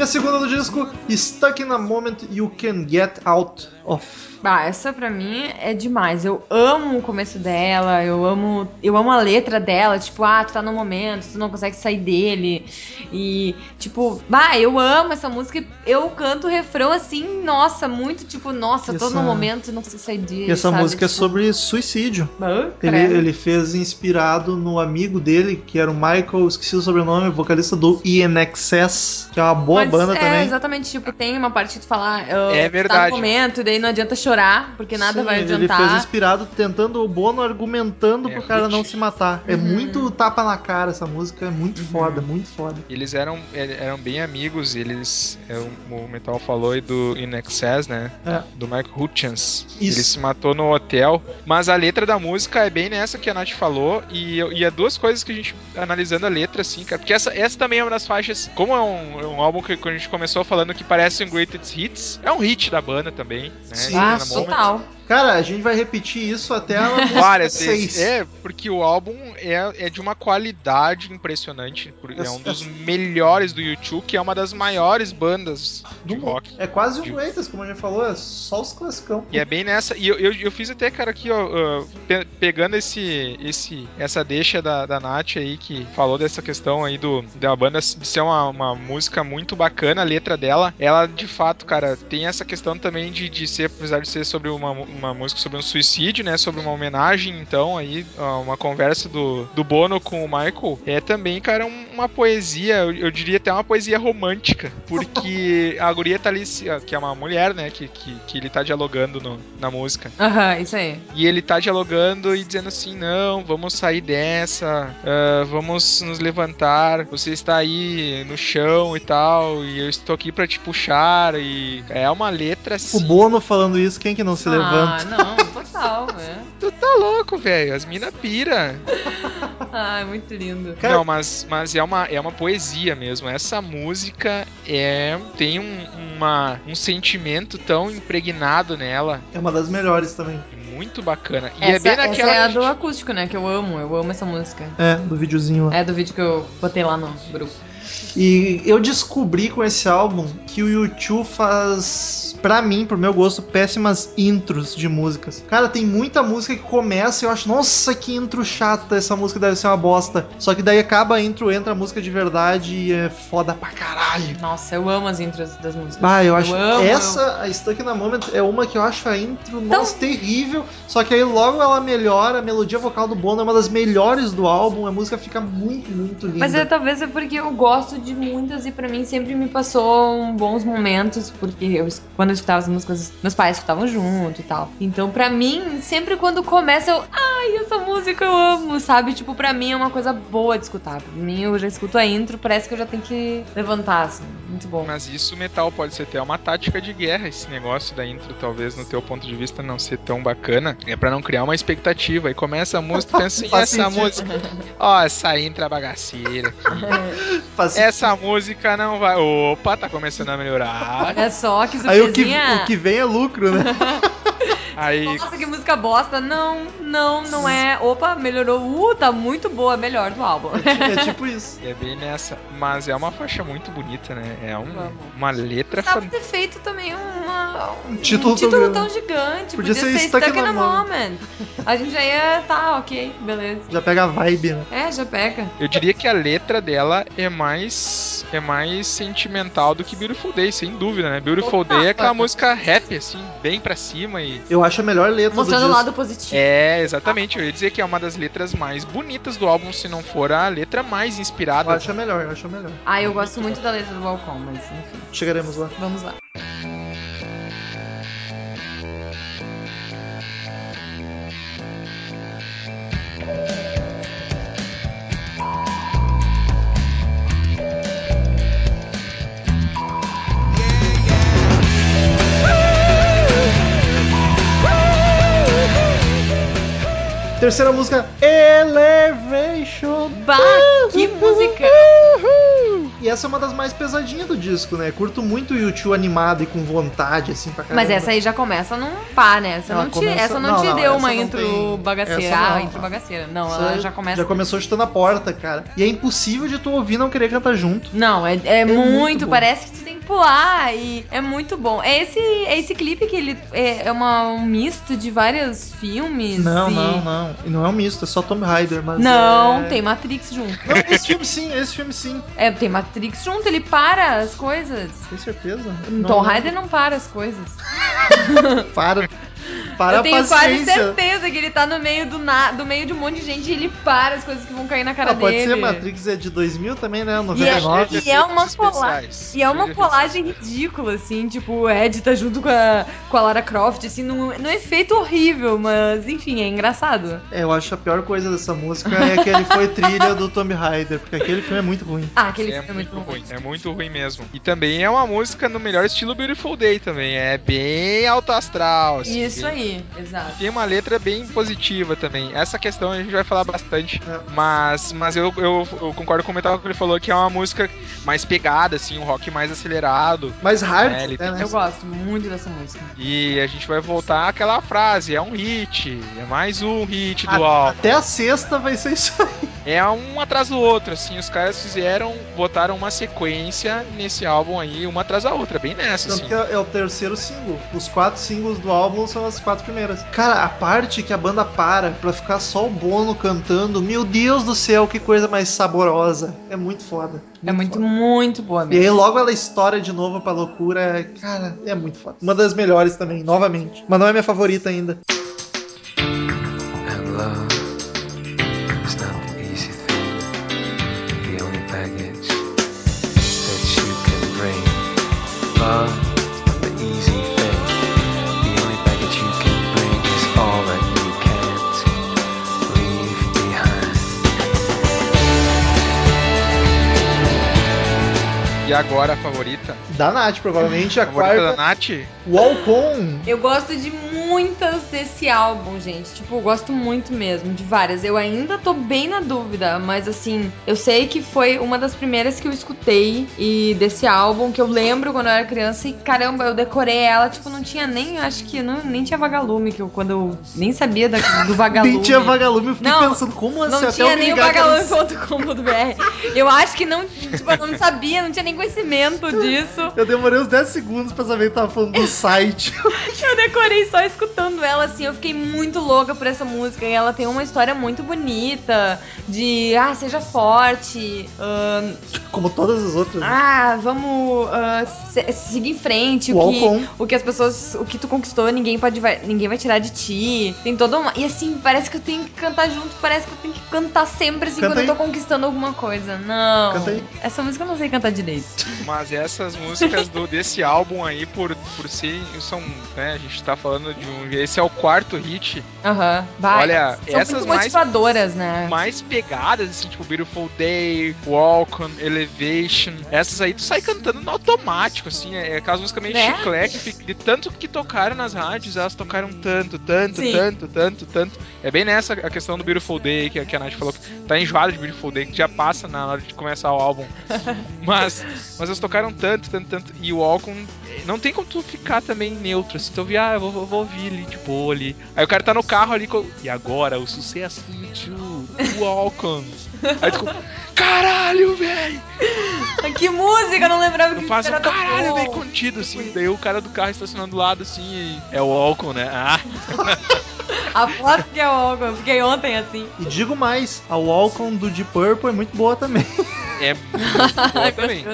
Segunda do disco, Stuck in a Moment You Can Get Out of. Ah, essa pra mim é demais. Eu amo o começo dela, eu amo, eu amo a letra dela, tipo, ah, tu tá no momento, tu não consegue sair dele. E, tipo, bah, eu amo essa música. e Eu canto o refrão assim, nossa, muito tipo, nossa, E tô essa- no momento, não consigo sair dele. E essa sabe? música é Tipo, sobre suicídio. ah, Ele, ele fez inspirado no amigo dele, que era o Michael, esqueci o sobrenome, vocalista do INXS, que é uma boa Mas banda é, também. exatamente, tipo, tem uma parte que tu fala, ah, É Tá verdade. no momento, e daí não adianta chorar, porque nada Sim, vai Ele adiantar. fez inspirado tentando o Bono argumentando É, pro cara não se matar. É Uhum. muito tapa na cara essa música, é muito foda, muito foda. Eles eram, er- eram bem amigos, eles. é, o- Metal falou aí do In Excess, né? É. Do Mike Hutchins. Isso. Ele se matou no hotel. Mas a letra da música é bem nessa que a Nath falou. E, e é duas coisas que a gente, analisando a letra, assim, cara. Porque essa, essa também é uma das faixas. Como é um, é um álbum que, que a gente começou falando que parece um Greatest Hits, é um hit da banda também, né? Sim, Ah, Na Moment. Cara, a gente vai repetir isso até a música Várias seis. vezes. É, porque o álbum é, é de uma qualidade impressionante. É um dos melhores do YouTube, que é uma das maiores bandas de Do rock. É quase um Greatest, como a gente falou, é só os classicão. E é bem nessa. E eu, eu, eu fiz até, cara, aqui, ó, ó, pe- pegando esse, esse, essa deixa da, da Nath aí, que falou dessa questão aí do, da banda de ser uma, uma música muito bacana, a letra dela, ela de fato, cara, tem essa questão também de, de ser, apesar de ser sobre uma, uma música sobre um suicídio, né? Sobre uma homenagem, então, aí, uma conversa do, do Bono com o Michael, é também, cara, um- uma poesia, eu, eu diria até uma poesia romântica, porque a guria tá ali, que é uma mulher, né? Que, que, que ele tá dialogando no- na música. Aham, isso aí. E ele tá dialogando e dizendo assim: não, vamos sair dessa, ah, vamos nos levantar. Você está aí no chão e tal, e eu estou aqui pra te puxar. E é uma letra O assim. Bono falando isso, quem que não se ah, levanta? Não, total, é. Tu tá louco, velho. As mina pira. Ai, muito lindo. Não, mas, mas é, uma, é uma poesia mesmo. Essa música é tem um, uma, um sentimento tão impregnado nela. É uma das melhores também. Muito bacana. E essa, é bem essa naquela. é a do acústico, né? Que eu amo, eu amo essa música. É, do videozinho lá. É do vídeo que eu botei lá no grupo. E eu descobri com esse álbum que o YouTube faz, pra mim, pro meu gosto, péssimas intros de músicas. Cara, tem muita música que começa e eu acho, nossa, que intro chata, essa música deve ser uma bosta. Só que daí acaba a intro, entra a música de verdade e é foda pra caralho. Nossa, eu amo as intros das músicas. Ah, eu acho. amo, essa, a Stuck in a Moment, é uma que eu acho a intro, nossa, terrível. Só que aí logo ela melhora, a melodia vocal do Bono é uma das melhores do álbum, a música fica muito, muito linda. Mas é, talvez é porque eu gosto de muitas e pra mim sempre me passou bons momentos, porque eu, quando eu escutava as músicas, meus pais escutavam junto e tal. Então, pra mim, sempre quando começa, eu. Ai, essa música eu amo, sabe? Tipo, pra mim é uma coisa boa de escutar. Pra mim, eu já escuto a intro, parece que eu já tenho que levantar, assim. Muito bom. Mas isso, metal, pode ser até uma tática de guerra, esse negócio da intro, talvez no teu ponto de vista não ser tão bacana. É pra não criar uma expectativa. Aí começa a música, pensa assim, essa sentido. música. Ó, essa intro é bagaceira. Essa música não vai. Opa, tá começando a melhorar. Olha só, que Aí o que, surpresinha. o que vem é lucro, né? Aí Nossa, que música bosta. Não, não, não é. Opa, melhorou. Uh, tá muito boa, melhor do álbum. é tipo isso. é bem nessa. Mas é uma faixa muito bonita, né? É um- uma letra fan- ter feito também uma, Um título tão título tão gigante. Podia Podia, ser ser Stuck Stuck in in a a Moment. A gente já ia. Tá, ok, beleza. Já pega a vibe, né? É, já pega. Eu diria que a letra dela é mais é mais sentimental do que Beautiful Day, sem dúvida, né? Beautiful Total. Day é aquela música rap, assim, bem pra cima e. Eu acho a melhor letra Mostrando do o lado positivo. É, exatamente. Eu ia dizer que é uma das letras mais bonitas do álbum, se não for a letra mais Eu inspirada. acho a melhor, eu acho a melhor. Ah, eu gosto muito da letra do balcão, mas enfim. Chegaremos lá. Vamos lá. Terceira música, Elevation. Bah, que música! E essa é uma das mais pesadinhas do disco, né? Curto muito o YouTube animado e com vontade, assim, pra caramba. Mas essa aí já começa num pá, né? Essa Ela não, te, começa- essa não, não, te não, deu uma intro tem- bagaceira. essa não. Ah, intro bagaceira. Não, Essa ela já começa. Já começou chutando a porta, cara. E é impossível de tu ouvir não querer cantar junto. Não, é, é, muito muito, bom. parece que tu tem pular e é muito bom. É esse, é esse clipe que ele é, é uma, um misto de vários filmes. Não, e- não, não. E não é um misto, é só Tomb Raider, mas. Não, é... tem Matrix junto. Não, esse filme sim, esse filme sim. É, tem Matrix junto, ele para as coisas. Tem certeza? Tom Raider não para as coisas. Para. Para Eu a tenho quase certeza que ele tá no meio do na, do meio de um monte de gente e ele para as coisas que vão cair na cara Ah, pode dele. ser, Matrix é de 2000 também, né? E é, 99. e é uma colagem. E é uma colagem ridícula, assim, tipo, o Ed tá junto com a, com a Lara Croft, assim, num, num efeito horrível, mas enfim, é engraçado. É, eu acho a pior coisa dessa música é que ele foi trilha do Tomb Raider, porque aquele filme é muito ruim. Ah, aquele É filme muito ruim, é muito ruim mesmo. E também é uma música no melhor estilo Beautiful Day também. É bem alto astral. assim, Isso bem- aí, exato. Tem uma letra bem positiva também. Essa questão a gente vai falar bastante. Mas, mas eu, eu, eu concordo com o Metal que ele falou que é uma música mais pegada, assim, um rock mais acelerado. Mas hard, É, ele é, né? Eu gosto muito dessa música. E a gente vai voltar àquela frase: é um hit, é mais um hit do A- álbum. Até a sexta vai ser isso aí. É um atrás do outro, assim. Os caras fizeram, botaram uma sequência nesse álbum aí, uma atrás da outra, bem nessa, Tanto assim. que é é o terceiro single. Os quatro singles do álbum são as quatro primeiras. Cara, a parte que a banda para pra ficar só o Bono cantando, meu Deus do céu, que coisa mais saborosa. É muito foda. É muito, foda. muito boa E mesmo. aí logo ela estoura de novo pra loucura. Cara, é muito foda. Uma das melhores também, novamente. Mas não é minha favorita ainda. And love agora a favorita? Da Nath, provavelmente. A favorita quarta, da Nath? Walcon. Eu gosto de muitas desse álbum, gente. Tipo, eu gosto muito mesmo, de várias. Eu ainda tô bem na dúvida, mas assim, eu sei que foi uma das primeiras que eu escutei e desse álbum que eu lembro quando eu era criança e caramba, eu decorei ela, tipo, não tinha nem, acho que não, nem tinha vagalume, que eu quando eu nem sabia da- do vagalume. Nem tinha vagalume. Eu fiquei Não, pensando, como assim? Não Até tinha nem o um- vagalume.com.br. Eu acho que não, tipo, eu não sabia, não tinha nem conhecimento disso. Eu demorei uns 10 segundos pra saber que tava falando do site. Eu decorei só escutando ela, assim, eu fiquei muito louca por essa música. E ela tem uma história muito bonita, de, ah, seja forte, ahn, Como todas as outras. né? ah, vamos se- seguir em frente, o que, o que as pessoas, o que tu conquistou, ninguém pode, vai, ninguém vai tirar de ti. Tem toda uma, e assim, parece que eu tenho que cantar junto, parece que eu tenho que cantar sempre, assim, Canta quando eu aí. tô conquistando alguma coisa. Não, essa música eu não sei cantar direito. Mas essas músicas do, desse álbum aí, por, por si, são. Né, a gente tá falando de um. Esse é o quarto hit. Aham, vai. Olha, São essas muito mais motivadoras, né? mais pegadas, assim, tipo Beautiful Day, On, Elevation. Essas aí tu sai cantando no automático, assim. É aquelas músicas meio Né? chiclete, de tanto que tocaram nas rádios, elas tocaram tanto, tanto, Sim. tanto, tanto, tanto. É bem nessa a questão do Beautiful Day, que, a- que a Nath falou que tá enjoada de Beautiful Day, que já passa na hora de começar o álbum. mas, mas elas tocaram tanto, tanto, tanto. E o On, não tem como tu ficar também neutro, assim. Tu ouvir, ah, eu vou, vou ouvir ali, de boa ali. Aí o cara tá no carro ali, com... e agora o sucesso do YouTube, Walk On. Aí tu, caralho, velho! Que música, não lembrava que faz um caralho bem contido, assim. Daí o cara do carro estacionando do lado, assim, e é o Walk On, né? Ah, A foto que é o eu fiquei ontem assim. E digo mais, a Walcon do Deep Purple é muito boa também. é muito boa também.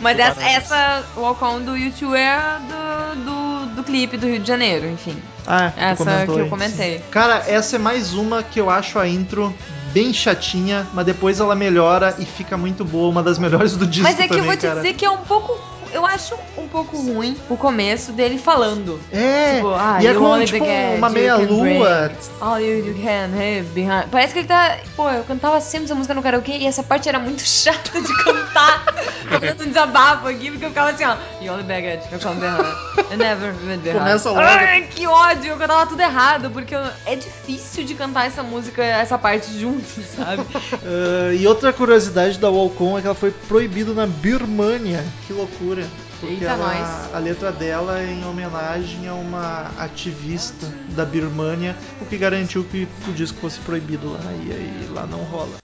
Mas essa, essa Walk On do YouTube é do, do, do clipe do Rio de Janeiro, enfim. Ah, tu Essa que eu comentei. Cara, essa é mais uma que eu acho a intro bem chatinha, mas depois ela melhora e fica muito boa, uma das melhores do disco Mas é que também, eu vou te cara. dizer que é um pouco. Eu acho um pouco ruim o começo dele falando. É, Tipo, ah, e é you como tipo get, uma you meia can lua. All you, you can have behind. Parece que ele tá. Pô, eu cantava sempre essa música no karaokê e essa parte era muito chata de cantar. Tô fazendo um desabafo aqui, porque eu ficava assim, ó. You only baggage, you come behind. You never been behind. Começa logo. Ai, que ódio, eu cantava tudo errado, porque eu- é difícil de cantar essa música, essa parte junto, sabe? Ah, e outra curiosidade da Walcon é que ela foi proibida na Birmania. Que loucura. Porque Eita, ela- nós. a letra dela é em homenagem a uma ativista da Birmania, o que garantiu que o disco fosse proibido lá. E aí lá não rola.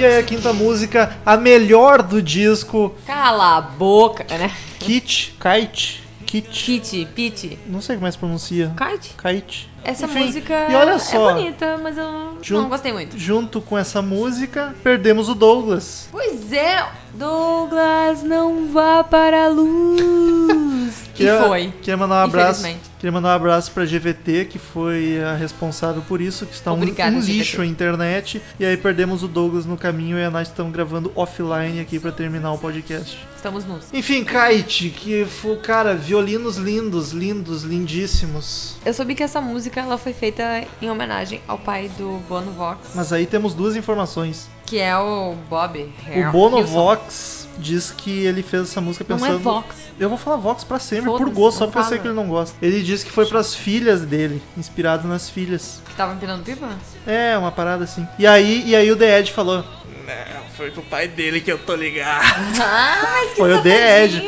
E aí a quinta música, a melhor do disco, Cala a boca, né? Kit, Kite, Kit, Pete, Pete. não sei como é que se pronuncia. Kite? Kite. Essa Enfim, música e olha só. é bonita, mas eu Jun- não gostei muito. Junto com essa música, perdemos o Douglas. Pois é, Douglas, não vá para a luz. que Queria- foi? Queria mandar um abraço. Queria mandar um abraço pra GVT, que foi a responsável por isso, que está um- Obrigada, um, lixo a internet. E aí perdemos o Douglas no caminho e a Nath estamos gravando offline aqui pra terminar o podcast. Estamos nus. Enfim, Kite, que foi, cara, violinos lindos, lindos, lindíssimos. Eu soube que essa música ela foi feita em homenagem ao pai do Bono Vox, Mas aí temos duas informações. que é o Bob. O Bono Vox diz que ele fez essa música Não pensando. é Vox. Eu vou falar Vox pra sempre, por gosto, só não porque eu sei fala. que ele não gosta. Ele disse que foi pras filhas dele, inspirado nas filhas. Que tava empinando pipa? É, uma parada assim. E aí, e aí o The Ed falou: Não, foi com o pai dele que eu tô ligado. Ah, mas que Foi o The Ed.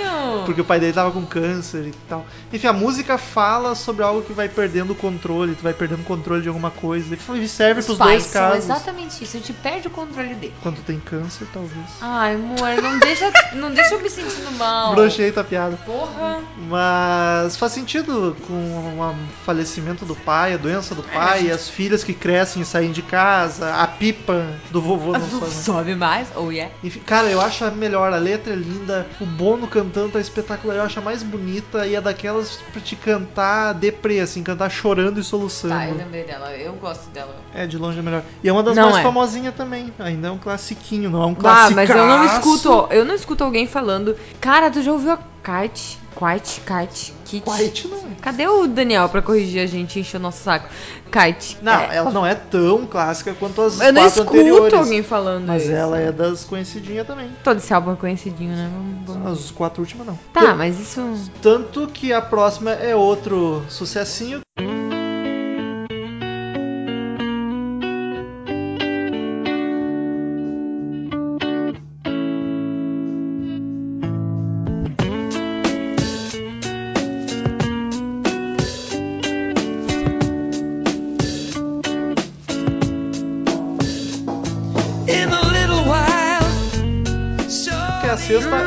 Porque o pai dele tava com câncer e tal. Enfim, a música fala sobre algo que vai perdendo o controle, tu vai perdendo o controle de alguma coisa. E serve Os pros pais dois são casos. exatamente isso, a gente perde o controle dele. Quando tem câncer, talvez. Ai, amor, não deixa, não deixa eu me sentindo mal. Brochei tua piada. Porra. Mas faz sentido com o falecimento do pai, a doença do pai, as filhas que crescem e saem de casa, a pipa do vovô não sabe. Sobe mais, oh yeah. Enfim, cara, eu acho a melhor, a letra é linda, o Bono cantando tá espetacular, eu acho a mais bonita e é daquelas pra te cantar deprê, assim, cantar chorando e soluçando. Tá, eu lembrei dela, eu gosto dela. É, de longe é melhor. E é uma das Não mais é. famosinhas também. Ainda é um classiquinho, não é um Ah, classicaço. mas eu não escuto, eu não escuto alguém falando, cara, tu já ouviu a Kite? Kite, Kite, Kit? White não é. Cadê o Daniel pra corrigir a gente e encher o nosso saco? Kite. Não, É, ela não é tão clássica quanto as eu não escuto anteriores. alguém falando Mas isso. ela é das conhecidinhas também. Todo esse álbum é conhecidinho, né? Vamos, vamos... As quatro últimas não. Tá, mas isso... Tanto que a próxima é outro sucessinho. In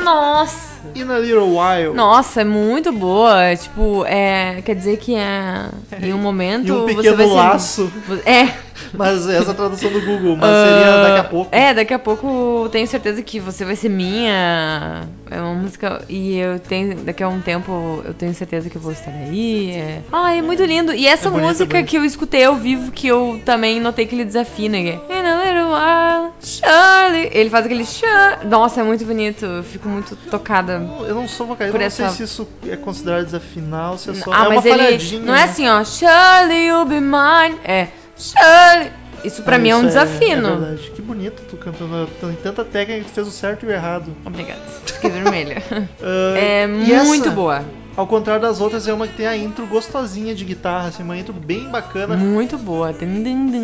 Nossa! In a Little While. Nossa, é muito boa. É, Tipo, é. Quer dizer que é. Em um momento. E um você pequeno vai ser- laço. É. Mas essa é a tradução do Google, mas seria Ah, daqui a pouco. É, daqui a pouco tenho certeza que você vai ser minha. É uma música. E eu tenho. Daqui a um tempo eu tenho certeza que eu vou estar aí. É... Ai, é muito lindo. E essa É bonito, é música que eu escutei ao vivo, que eu também notei que ele desafina. é, a little while, Charlie. Ele faz aquele Charlie. Nossa, é muito bonito. Eu fico muito tocada. Eu não sou vocalista, Por eu não essa- sei se isso é considerado desafinar ou se é só. ah, é uma mas ele. Não é assim, ó. Charlie, you'll be mine. É. Charlie. Isso pra Ah, mim é um isso desafino. É, verdade. Que bonito tu cantando. Tem tanta técnica que tu fez o certo e o errado. Obrigada. Fiquei vermelha. Ah, É muito essa, boa. Ao contrário das outras, é uma que tem a intro gostosinha de guitarra, assim, uma intro bem bacana. Muito boa.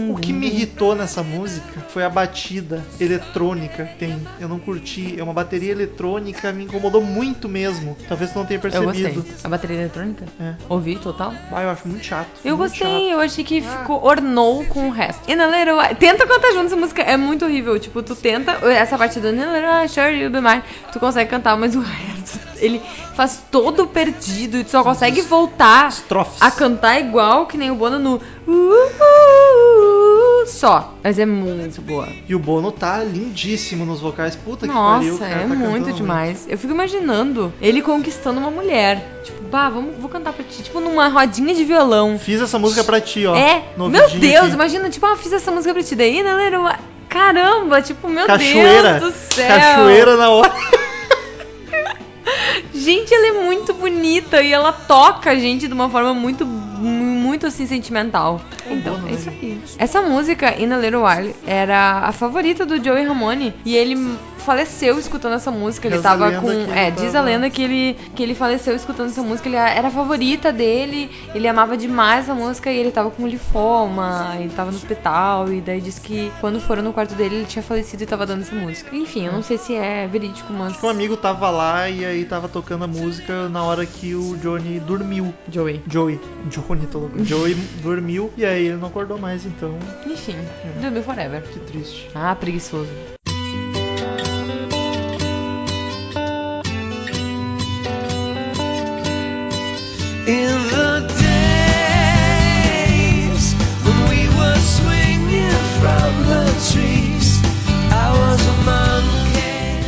O que me irritou nessa música foi a batida eletrônica que tem. Eu não curti. É uma bateria eletrônica, me incomodou muito mesmo. Talvez tu não tenha Eu percebido. gostei. A bateria eletrônica? É. Ouvi total? Ah, eu acho muito chato. Eu muito gostei, chato. eu achei que ficou ornou com o resto. In a little while- Tenta cantar junto essa música, é muito horrível. Tipo, tu tenta, essa parte do In a little while, sure you'll be mine, tu consegue cantar, mas o resto, ele faz todo perdido e tu só consegue voltar Estrofes. a cantar igual que nem o Bono no uh, uh, uh, só. Mas é muito boa. E o Bono tá lindíssimo nos vocais. Puta que pariu. o Nossa, é tá muito demais. Eu fico imaginando ele conquistando uma mulher. Tipo, bah, vamos, vou cantar pra ti. Tipo, numa rodinha de violão. Fiz essa música pra ti, ó. é, meu Deus, aqui. imagina, tipo, ah, fiz essa música pra ti. Daí, né, Caramba, tipo, meu Cachoeira. Deus do céu. Cachoeira na hora. Gente, ela é muito bonita e ela toca a gente de uma forma muito, muito assim, sentimental. Então, Bono, é isso aí. Essa música, In a Little While, era a favorita do Joey Ramone e ele faleceu escutando essa música. Ele a tava com. ele É, diz a lenda que ele, que ele faleceu escutando essa música. Ele era a favorita dele, ele amava demais essa música e ele tava com linfoma, ele tava no hospital. E daí disse que quando foram no quarto dele ele tinha falecido e tava dando essa música. Enfim, eu não sei se é verídico, mas. Um amigo tava lá e aí tava tocando a música na hora que o Johnny dormiu. Joey. Joey. Johnny, tô louco. Joey dormiu e aí ele não acordou mais, então. Enfim, dormiu forever. Que triste. Ah, preguiçoso.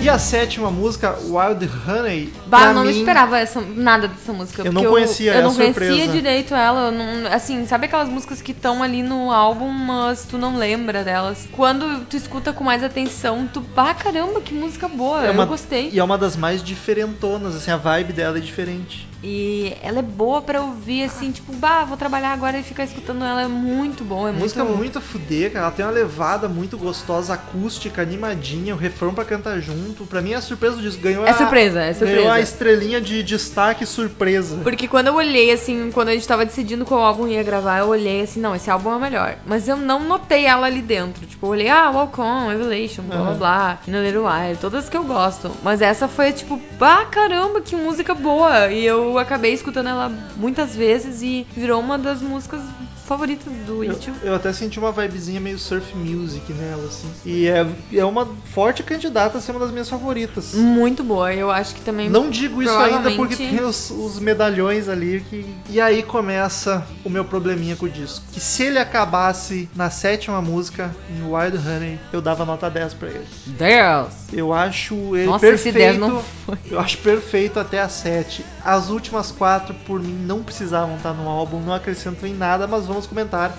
E a sétima música, Wild Honey. Bah, eu não mim, esperava essa, nada dessa música. Eu porque não conhecia, eu, é não a conhecia surpresa. direito ela. eu não- assim, sabe aquelas músicas que estão ali no álbum, mas tu não lembra delas? Quando tu escuta com mais atenção, tu. Ah, caramba, que música boa! É uma- Eu gostei. E é uma das mais diferentonas, assim, a vibe dela é diferente. E ela é boa pra ouvir, assim, tipo, bah, vou trabalhar agora e ficar escutando ela. É muito bom, é música muito. muito a fuder, cara. Ela tem uma levada muito gostosa, acústica, animadinha, o refrão pra cantar junto. Pra mim é a surpresa disso. Ganhou É a, surpresa, é Ganhou surpresa. a estrelinha de destaque surpresa. Porque quando eu olhei, assim, quando a gente tava decidindo qual álbum ia gravar, eu olhei assim, não, esse álbum é o melhor. Mas eu não notei ela ali dentro. Tipo, eu olhei, ah, Walk On, Revelation, blá blá Aham. blá, In a Little While, todas que eu gosto. Mas essa foi tipo, ah, caramba, que música boa. E eu eu acabei escutando ela muitas vezes e virou uma das músicas favoritas do Eu, YouTube. eu até senti uma vibezinha meio surf music nela, assim. E é, é uma forte candidata a ser uma das minhas favoritas. Muito boa, eu acho que também. Não digo isso ainda porque provavelmente- tem os, os medalhões ali que. E aí começa o meu probleminha com o disco. Que se ele acabasse na sétima música, em Wild Honey, eu dava nota 10 pra ele. Deus! Eu acho ele Nossa, esse perfeito. 10 não foi. Eu acho perfeito até a 7. As últimas quatro, por mim, não precisavam estar no álbum, não acrescentam em nada, mas vamos comentar.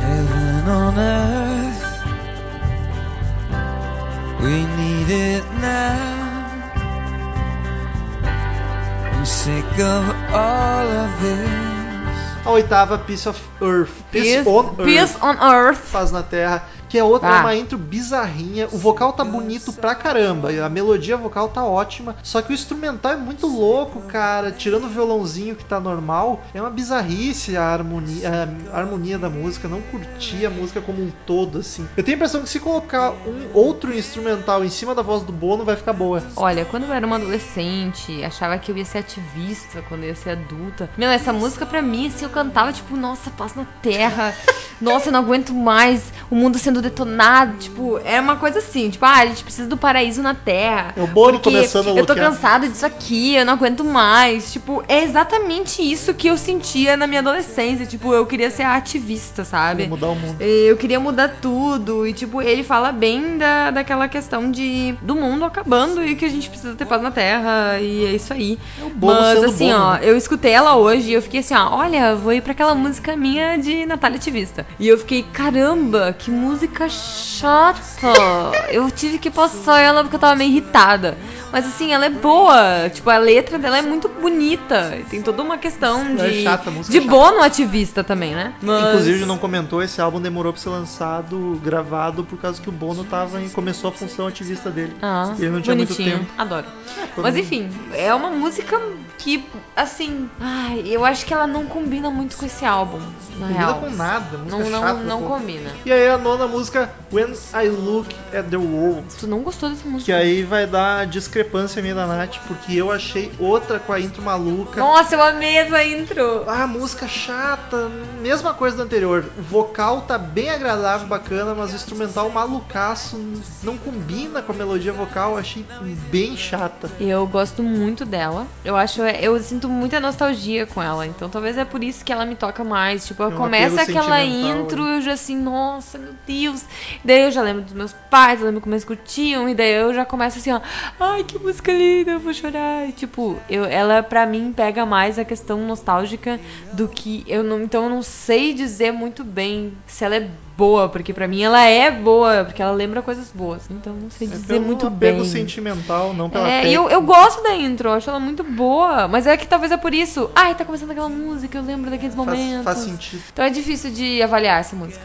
Heaven on earth, we need it now. I'm sick of all of this. A oitava, Piece of Earth. Peace, on Peace Earth. on Earth. Paz na Terra, que é outra, Tá. uma intro bizarrinha. O vocal tá bonito pra caramba, a melodia vocal tá ótima. Só que o instrumental é muito louco, cara. Tirando o violãozinho que tá normal, é uma bizarrice a harmonia, a harmonia da música. Não curti a música como um todo, assim. Eu tenho a impressão que se colocar um outro instrumental em cima da voz do Bono, vai ficar boa. Olha, quando eu era uma adolescente, achava que eu ia ser ativista quando eu ia ser adulta. Meu, essa música pra mim, assim, eu cantava tipo, nossa, paz na terra. Nossa, eu não aguento mais o mundo sendo detonado. Tipo, era uma coisa assim, tipo, ah, a gente precisa do paraíso na terra. É o Bono começando a Eu tô cansado disso aqui, eu não aguento mais. Tipo, é exatamente isso que eu sentia na minha adolescência. Tipo, eu queria ser ativista, sabe? Pra mudar o mundo. Eu queria mudar tudo. E, tipo, ele fala bem da, daquela questão de do mundo acabando e que a gente precisa ter paz na Terra. E é isso aí. o Bono Mas, assim, Bono, ó, né? eu escutei ela hoje e eu fiquei assim, ó, olha, vou ir pra aquela música minha de Natália Ativista. E eu fiquei, caramba, que música chata. Eu tive que passar ela porque eu tava meio irritada. Mas assim, ela é boa. Tipo, a letra dela é muito bonita. Tem toda uma questão É de. chata, a música de é chata. bono ativista também, né? Mas- Inclusive, não comentou, esse álbum demorou pra ser lançado, gravado, por causa que o Bono tava em, começou a função ativista dele. Ah, E ele não tinha muito bonitinho. tempo. Adoro. quando- Mas enfim, é uma música que, assim, ai, eu acho que ela não combina muito com esse álbum, na Não combina real. com nada, música Não, não, chata. não pô. combina. E aí a nona música, When I Look at the World. Tu não gostou dessa música? Que aí vai dar discrepância minha da Nath, porque eu achei outra com a intro maluca. Nossa, eu amei essa intro. Ah, música chata, mesma coisa do anterior. O vocal tá bem agradável, bacana, mas o instrumental malucaço não combina com a melodia vocal, eu achei bem chata. Eu gosto muito dela. Eu acho, eu sinto muita nostalgia com ela. Então talvez é por isso que ela me toca mais. Tipo, Tem um começa aquela intro, né? eu já assim, nossa, meu Deus. Daí eu já lembro dos meus pais, eu lembro como eles curtiam. E daí eu já começo assim, ó, ai, que música linda, eu vou chorar. E, tipo, eu, ela pra mim pega mais a questão nostálgica do que eu não. Então eu não sei dizer muito bem se ela é boa, porque pra mim ela é boa, porque ela lembra coisas boas. Então eu não sei É dizer pelo muito bem. sentimental, não pela É, e eu, eu gosto da intro, acho ela muito boa. Mas é que talvez é por isso. Ai, tá começando aquela música, eu lembro daqueles faz, momentos. faz sentido. Então é difícil de avaliar essa música.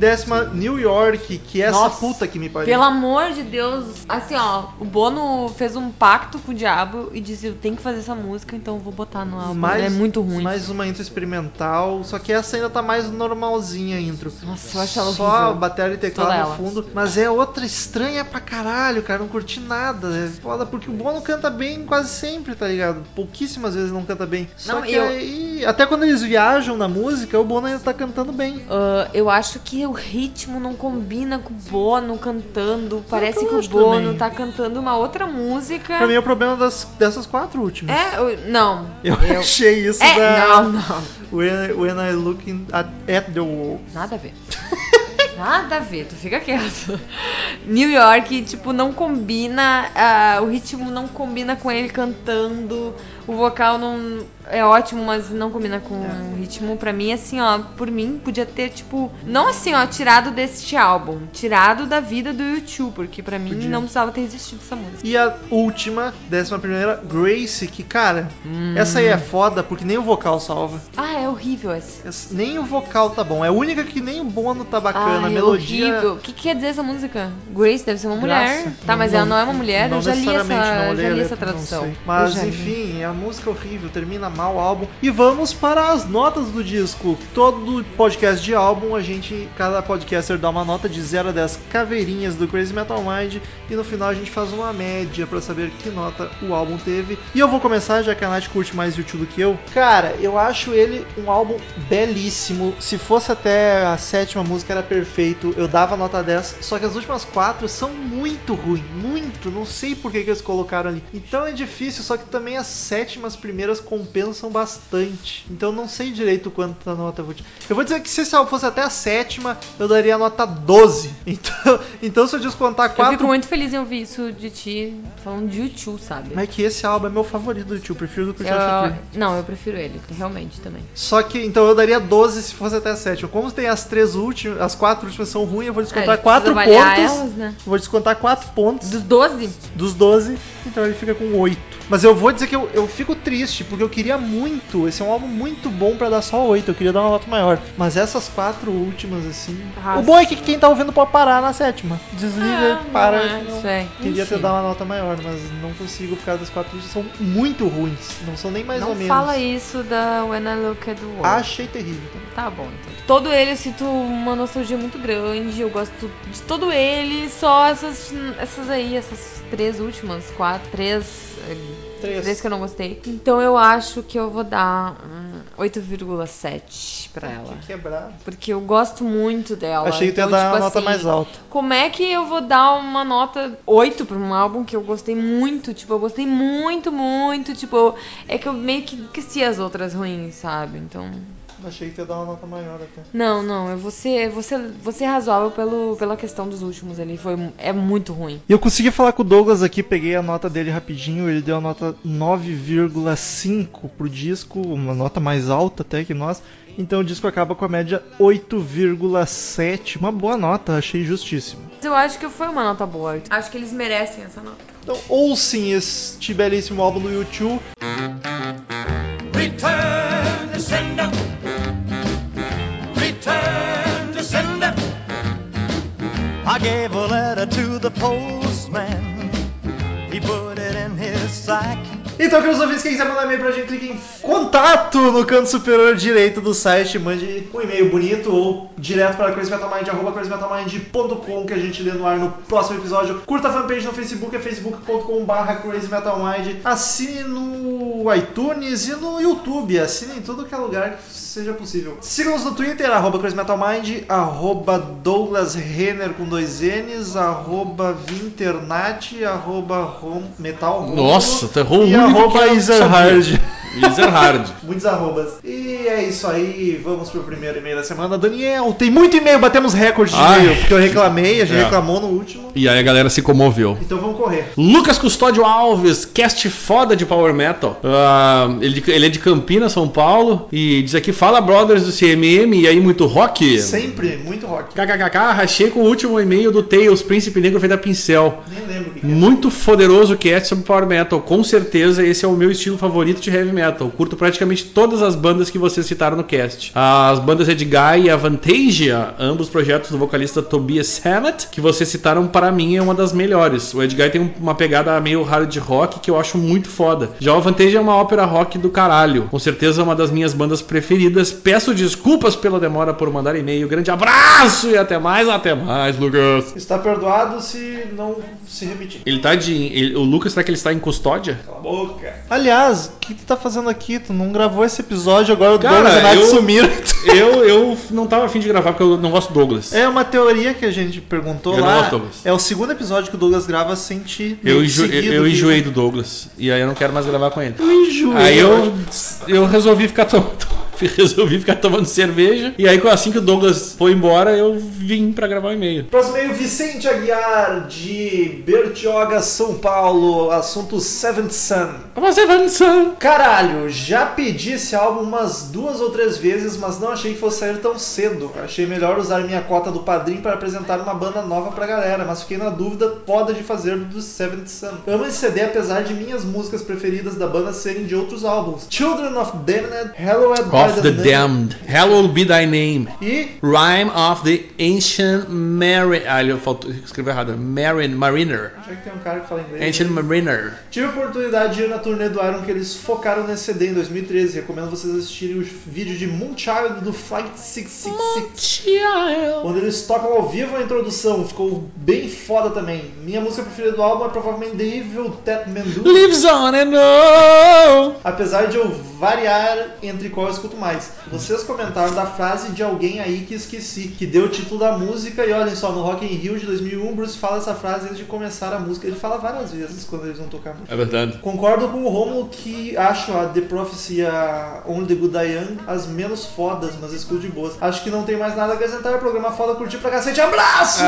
Décima, New York, que é essa Nossa, puta que me pariu. Pelo amor de Deus, assim ó, o Bono fez um pacto com o diabo e disse: Eu tenho que fazer essa música, então eu vou botar no álbum. mais, é muito ruim. Mais uma intro experimental, só que essa ainda tá mais normalzinha a intro. Nossa, eu acho ela Só horrível. bateria e teclado Toda no ela. fundo, mas é outra estranha pra caralho, cara, não curti nada. É foda porque o Bono canta bem quase sempre, tá ligado? Pouquíssimas vezes não canta bem. Só Não, que eu- aí, até quando eles viajam na música, o Bono ainda tá cantando bem. Ah, eu acho que o ritmo não combina com o Bono cantando. Parece que o Bono também. tá cantando uma outra música. Pra mim é o problema das, dessas quatro últimas. É, eu- não. Eu, achei isso É, da não, não. When, when I look at, at the world. Nada a ver. Nada a ver, tu fica quieto. New York, tipo, não combina, ah, o ritmo não combina com ele cantando, o vocal não é ótimo, mas não combina com o ritmo. Pra mim, assim, ó, por mim, podia ter, tipo, não assim, ó, tirado deste álbum, tirado da vida do YouTube, porque pra mim Podia. não precisava ter existido essa música. E a última, décima primeira, Grace, que cara, Hum. essa aí é foda porque nem o vocal salva. Ah, é horrível esse. Esse- Nem o vocal tá bom. É a única que nem o bono tá bacana. a Ai, é melodia. horrível. O que, que quer dizer essa música? Grace deve ser uma mulher. Graça. Tá, mas ela não é uma mulher? não eu já li essa, necessariamente, não olhei já a li essa letra, não tradução. sei. Mas Eu já li. enfim, a música horrível, termina mal o álbum. E vamos para as notas do disco. Todo podcast de álbum, a gente, cada podcaster dá uma nota de 0 a 10 caveirinhas do Crazy Metal Mind. E no final a gente faz uma média pra saber que nota o álbum teve. E eu vou começar, já que a Nath curte mais YouTube do que eu. Cara, eu acho ele um álbum belíssimo. Se fosse até a sétima música era perfeito, eu dava nota 10. Só que as últimas quatro são muito ruins, muito. Não sei por que, que eles colocaram ali. Então é difícil, só que também as sétimas primeiras compensam bastante. Então não sei direito quanta nota eu vou te... Eu vou dizer que se esse álbum fosse até a sétima, eu daria nota 12. Então, então se eu descontar Eu quatro fico muito feliz em ouvir isso de ti falando de YouTube, sabe? Mas é que esse álbum é meu favorito do YouTube, prefiro do que o Eu- Joshua não, eu prefiro ele, realmente também. Só que então eu daria 12 se fosse até a sétima. Como tem as três últimas, as quatro últimas são ruins, eu vou É, descontar 4 avaliar pontos. elas, né? Vou descontar 4 pontos Dos 12? dos 12, então ele fica com 8. Mas eu vou dizer que eu, eu fico triste, porque eu queria muito. Esse é um álbum muito bom pra dar só 8, eu queria dar uma nota maior. Mas essas quatro últimas, assim. O bom é que quem tá ouvindo pode parar na sétima. Desliga, Ah, para. não é, não- é. Queria ter Enfim. dado uma nota maior, mas não consigo por causa das quatro últimas. São muito ruins. Não são nem mais não ou menos. fala isso da When I Look at the World. Achei terrível também. Tá bom, então. Todo ele eu sinto uma nostalgia muito grande. Eu gosto de todo ele. Só essas, essas aí, essas três últimas, quatro, três. Três. Três que eu não gostei. Então eu acho que eu vou dar um 8,7 pra ela. Que quebrado. Porque eu gosto muito dela. Achei que tu ia então, dar tipo uma nota assim, mais alta. Como é que eu vou dar uma nota 8 pra um álbum que eu gostei muito? Tipo, eu gostei muito, muito. Tipo, é que eu meio que esqueci as outras ruins, sabe? Então. Achei que ia dar uma nota maior até. Não, não, eu vou ser, vou ser, vou ser razoável pelo, pela questão dos últimos ali. Foi, é muito ruim. E eu consegui falar com o Douglas aqui, peguei a nota dele rapidinho, ele deu a nota 9,5 pro disco, uma nota mais alta até que nós. Então o disco acaba com a média 8,7, uma boa nota, achei justíssimo. Mas eu acho que foi uma nota boa. Acho que eles merecem essa nota. Então ouçam este belíssimo álbum do YouTube. Return to sender. Gave a letter to the postman. He put it in his sack. Então, queridos ouvintes, quem quiser mandar e-mail pra gente, clique em contato no canto superior direito do site, mande um e-mail bonito ou direto para crazymetalmind.com que a gente lê no ar no próximo episódio. Curta a fanpage no Facebook, é facebook.com barra crazymetalmind. Assine no iTunes e no YouTube, assine em todo que é lugar que seja possível. Siga-nos no Twitter, arroba crazymetalmind, arroba Douglas Renner com dois N's, arroba Vinternat, arroba Rom, Metal Romulo Nossa, tá errou e arroba que Ezerhard. Muitos arrobas. E é isso aí, vamos pro primeiro e-mail da semana. Daniel, tem muito e-mail, batemos recorde de Ai. e-mail, porque eu reclamei, a gente É. reclamou no último. E aí a galera se comoveu. Então vamos correr. Lucas Custódio Alves, cast foda de Power Metal. Ah, ele, ele é de Campinas, São Paulo. E diz aqui: Fala, brothers do CMM, e aí, muito rock? Sempre, muito rock. KKKK, rachei com o último e-mail do Tails, Príncipe Negro feito a pincel. Nem lembro o que, que é. Muito poderoso cast sobre Power Metal. Com certeza esse é o meu estilo favorito de heavy metal. Curto praticamente todas as bandas que vocês citaram no cast. As bandas Edguy e Avantasia, ambos projetos do vocalista Tobias Sammet, que vocês citaram para mim é uma das melhores. O Edguy tem uma pegada meio hard rock que eu acho muito foda. Já o Avantasia é uma ópera rock do caralho. Com certeza é uma das minhas bandas preferidas. Peço desculpas pela demora por mandar e-mail. Grande abraço e até mais, até mais, Lucas. Está perdoado se não se repetir. Ele tá de. ele- o Lucas, será que ele está em custódia? Cala a boca. Aliás, o que tu tá fazendo aqui? Tu não gravou esse episódio, agora o Cara, Douglas e a Nath eu- sumiram. Eu, eu não tava afim de gravar porque eu não gosto do Douglas. É uma teoria que a gente perguntou Eu não lá. gosto do Douglas. É o segundo episódio que o Douglas grava sem ti. Eu, enjo, seguido, eu enjoei do Douglas. E aí eu não quero mais gravar com ele. Eu enjoei. Aí eu, eu resolvi ficar tomando. Resolvi ficar tomando cerveja. E aí, assim que o Douglas foi embora, eu vim pra gravar o e-mail. Próximo e-mail, Vicente Aguiar, de Bertioga, São Paulo. Assunto Seventh Sun. Você vai no Caralho, já pedi esse álbum umas duas ou três vezes, mas não achei que fosse sair tão cedo. Achei melhor usar minha cota do padrinho para apresentar uma banda nova pra galera, mas fiquei na dúvida foda de fazer do Seventh Sun. Amo esse CD apesar de minhas músicas preferidas da banda serem de outros álbuns. Children of Damned, Hallowed by of the Damned, Hallowed Be Thy Name, E Rhyme of the Ancient Mariner. Ah, ele faltou, escreveu errado. Marin, Mariner. já que tem um cara que fala inglês. Ancient né? Mariner. Tive a oportunidade de ir na turnê do Iron que eles focaram nesse CD em 2013. Recomendo vocês assistirem o vídeo de Moonchild do Flight 666. Quando eles tocam ao vivo a introdução, ficou bem foda também. Minha música preferida do álbum é provavelmente The Evil Tat Mandu. Lives on and on. Apesar de eu variar entre qual eu escuto mais. Vocês comentaram da frase de alguém aí que esqueci, que deu o título da música e olhem só, no Rock in Rio de 2001, Bruce fala essa frase antes de começar a música. Ele fala várias vezes quando eles vão tocar a música. É verdade. Concordo com o Romulo que acho a The Prophecy e a Only the Good Die Young as menos fodas, mas escuto de boas. Acho que não tem mais nada a acrescentar. Programa foda, curti pra cacete. Abraço!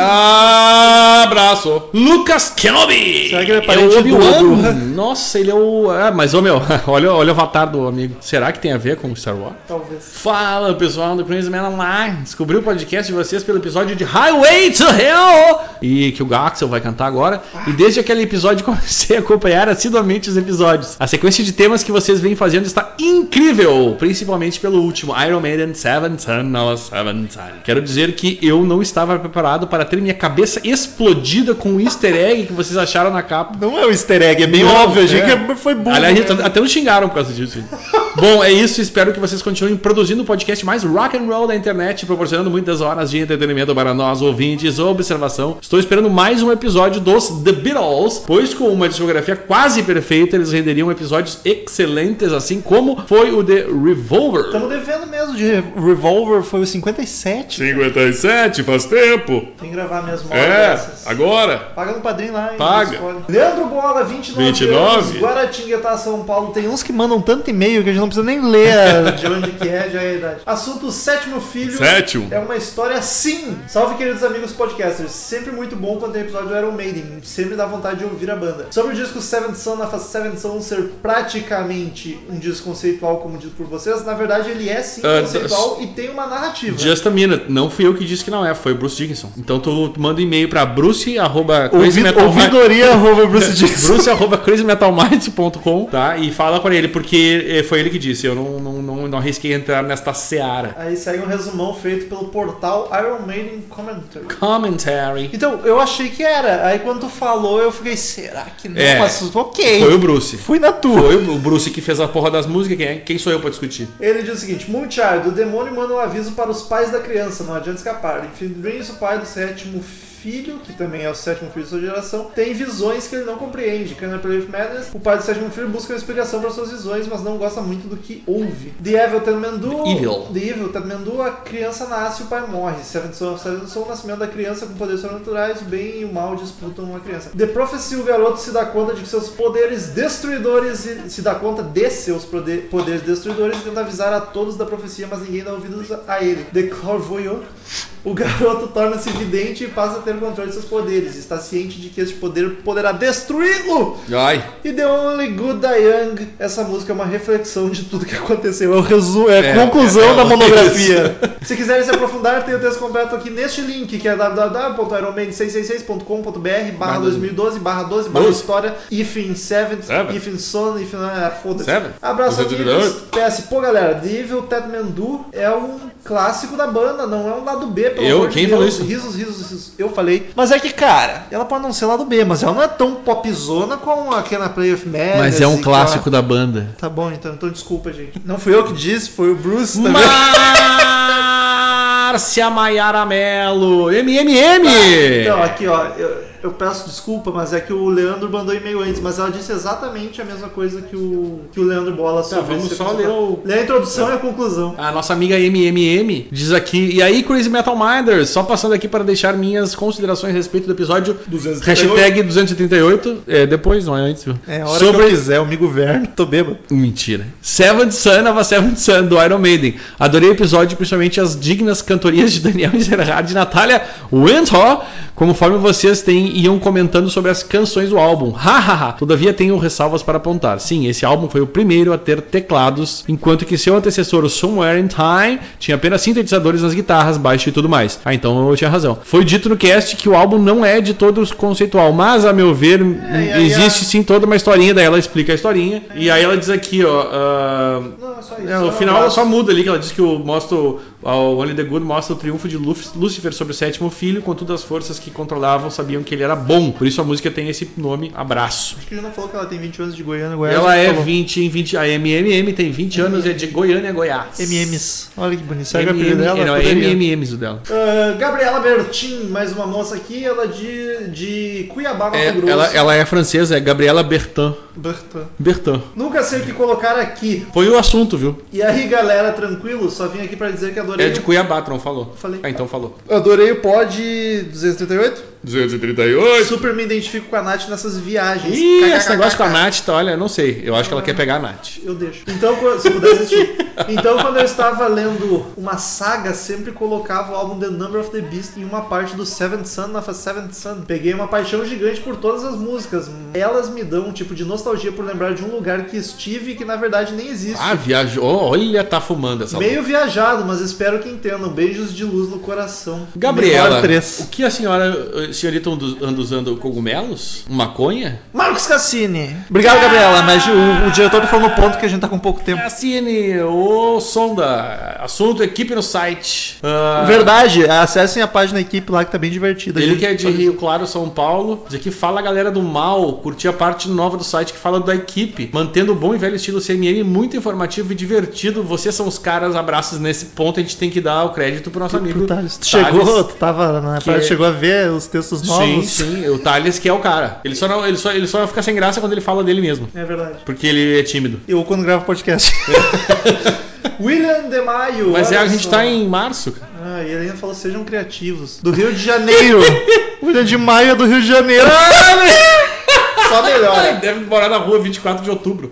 Abraço. Lucas Kenobi. Será que ele é é parente o Obi-Wan? do- Nossa, ele é o... Ah, mas, ô meu, olha, olha o avatar do amigo. Será que tem a ver com Star Wars? Talvez. Fala pessoal do Crazy Man Online. Descobri o podcast de vocês pelo episódio de Highway to Hell e que o Gaxel vai cantar agora. E desde aquele episódio comecei a acompanhar assiduamente os episódios. A sequência de temas que vocês vêm fazendo está incrível, principalmente pelo último Iron Maiden Seven Son, no Seven Son. Quero dizer que eu não estava preparado para ter minha cabeça explodida com o easter egg que vocês acharam na capa. Não é um easter egg, é bem Não, óbvio. A gente é. que foi burro. Aliás, né? até, até nos xingaram por causa disso. Bom, é isso. Espero que vocês continuem produzindo o podcast mais rock and roll da internet, proporcionando muitas horas de entretenimento para nós ouvintes. Observação: estou esperando mais um episódio dos The Beatles, pois com uma discografia quase perfeita, eles renderiam episódios excelentes, assim como foi o The Revolver. Estamos devendo mesmo de Revolver, foi o 57. 57, faz tempo. Tem que gravar mesmo É, dessas. agora. Paga no padrinho lá, hein? Paga. Leandro Bola, 29, 29. anos, Guaratinguetá, São Paulo. Tem uns que mandam tanto e-mail que a gente não precisa nem ler onde que é, já é a idade. Assunto Sétimo Filho. Sétimo. É uma história sim. Salve, queridos amigos podcasters. Sempre muito bom quando tem episódio do Iron Maiden. Sempre dá vontade de ouvir a banda. Sobre o disco Seventh Son, a Seventh Son ser praticamente um disco conceitual, como dito por vocês, na verdade ele é sim Ah, conceitual e tem uma narrativa. Just a minute, não fui eu que disse que não é, foi o Bruce Dickinson. Então tu manda um e-mail pra bruce arroba ouvidoria arroba Bruce Dixon. Bruce arroba crazymetalminds.com, tá? E fala pra ele, porque eh, foi ele que disse, eu não, não, não, não arrisquei entrar nesta seara. Aí segue um resumão feito pelo portal Iron Maiden Commentary. Commentary. Então, eu achei que era. Aí quando tu falou, eu fiquei, será que não? É. Mas ok. Foi o Bruce. Fui na tua. Foi o Bruce que fez a porra das músicas, quem, é? quem sou eu pra discutir? Ele diz o seguinte: Moonchild, o demônio manda um aviso para os pais da criança, não adianta escapar. Dreams, o pai do sétimo filho, que também é o sétimo filho de sua geração, tem visões que ele não compreende. Canopy of Madness, o pai do sétimo filho busca uma explicação para suas visões, mas não gosta muito do que ouve. The Evil The Evil. The Evil Tatmandu, a criança nasce e o pai morre. Seventh Son of Seventh Son, o nascimento da criança com poderes sobrenaturais, o bem e o mal disputam uma criança. The Prophecy, o garoto se dá conta de que seus poderes destruidores, e- se dá conta de seus poder- poderes destruidores e tenta avisar a todos da profecia, mas ninguém dá ouvidos a ele. The Clairvoyant, o garoto torna-se vidente e passa a ter o controle de seus poderes. Está ciente de que este poder poderá destruí-lo. Ai. E The Only Good Young, essa música é uma reflexão de tudo que aconteceu. É, o resu é a É, conclusão é, é, da é monografia. Se quiserem se aprofundar, tem o texto completo aqui neste link, que é www.ironman666.com.br barra 2012, barra 12, barra história, if in 7, Seven. if in son, if in... Ah, foda-se. Abraço, amigos. oito. PS, pô, galera, The Evil Tatmandu é um clássico da banda, não é um lado B, pelo Eu? amor de Quem Deus. falou isso? Risos, risos, risos. Eu falei. Mas é que, cara, ela pode não ser lado B, mas ela não é tão popzona como aquela Play of Madness. Mas é um clássico ela- da banda. Tá bom, então, então desculpa, gente. Não fui eu que disse, foi o Bruce também. Márcia Maiara Melo, MMM! Então, aqui, ó, eu, eu peço desculpa, mas é que o Leandro mandou e-mail antes, mas ela disse exatamente a mesma coisa que o, que o Leandro Bola sobre vamos esse só ler o- Lê a introdução e a conclusão. A nossa amiga MMM diz aqui, e aí Crazy Metal Minders, só passando aqui para deixar minhas considerações a respeito do episódio 238. hashtag 238, é, depois, não é antes, viu? É, a hora que eu quiser, eu me governo, tô bêbado. Mentira. Seventh Son of a Seventh Son, do Iron Maiden. Adorei o episódio, principalmente as dignas cantorias de Daniel Gerard e Natália Wintour, conforme vocês têm, iam comentando sobre as canções do álbum. Hahaha. Todavia tenho ressalvas para apontar. Sim, esse álbum foi o primeiro a ter teclados, enquanto que seu antecessor, o Somewhere in Time, tinha apenas sintetizadores nas guitarras, baixo e tudo mais. Ah, então eu tinha razão. Foi dito no cast que o álbum não é de todos conceitual, mas a meu ver, e aí existe sim toda uma historinha, daí ela explica a historinha. E aí ela diz aqui, ó. ah, Não, é só isso. é, no um final ela só muda ali, que ela diz que o mostra o, o Only the Good mostra o triunfo de Lúcifer sobre o sétimo filho, contudo as forças que controlavam sabiam que ele era bom. Por isso a música tem esse nome, Abraço. Acho que ele não falou que ela tem 20 anos de Goiânia, Goiás. Ela é falou. 20 em 20, a MMM tem 20 anos, é de Goiânia, Goiás. MMs. Olha que bonito. É o MM, dela? não, é. MMMs o dela. Ah, Gabriela Bertin, mais uma moça aqui, ela de, de Cuiabá, Mato É, Grosso. ela, ela é francesa, é Gabriela Bertin. Bertin. Bertin. Nunca sei o que colocar aqui. Foi o assunto, viu? E aí, galera, tranquilo? Só vim aqui pra dizer que adorei. É de Cuiabá, tu não falou? Falei. Ah, então falou. Adorei o pod 238. 238. Super me identifico com a Nath nessas viagens. Ih, esse negócio com a Nath, tá, olha, não sei. Eu acho que ela quer pegar a Nath. Eu deixo. Então, quando- se puder assistir. Então, quando eu estava lendo uma saga, sempre colocava o álbum The Number of the Beast em uma parte do Seventh Son of a Seventh Son. Peguei uma paixão gigante por todas as músicas. Elas me dão um tipo de nostalgia por lembrar de um lugar que estive e que na verdade nem existe. Ah, viajou. Olha, tá fumando essa Meio viajado, mas espero que entendam. Beijos de luz no coração. Gabriela, o que a senhora, senhorita anda anda usando cogumelos? Maconha? Marcos Cassini. Obrigado, Gabriela, mas o, o diretor tá falando no ponto que a gente tá com pouco tempo. Cassini, ô sonda. Assunto equipe no site. Ah, Verdade, acessem a página da equipe lá que tá bem divertida. Ele gente. que é de Rio Claro, São Paulo. Diz aqui, fala galera do mal. Curti a parte nova do site que fala da equipe. Mantendo o bom e velho estilo CMM, muito informativo e divertido. Vocês são os caras, abraços nesse ponto. A gente tem que dar o crédito pro nosso amigo. Pro Thales. Tu Thales. chegou, tu tava na Que parte, chegou a ver os textos Sim, novos? sim. O Thales que é o cara. Ele só, não, ele, só, ele só fica sem graça quando ele fala dele mesmo. É verdade. Porque ele é tímido. Eu quando gravo podcast. William de Maio. Mas é, a gente só. tá em março, cara. Ah, e ele ainda falou sejam criativos. Do Rio de Janeiro. William de Maio é do Rio de Janeiro. Só melhora. Deve morar na rua 24 de outubro.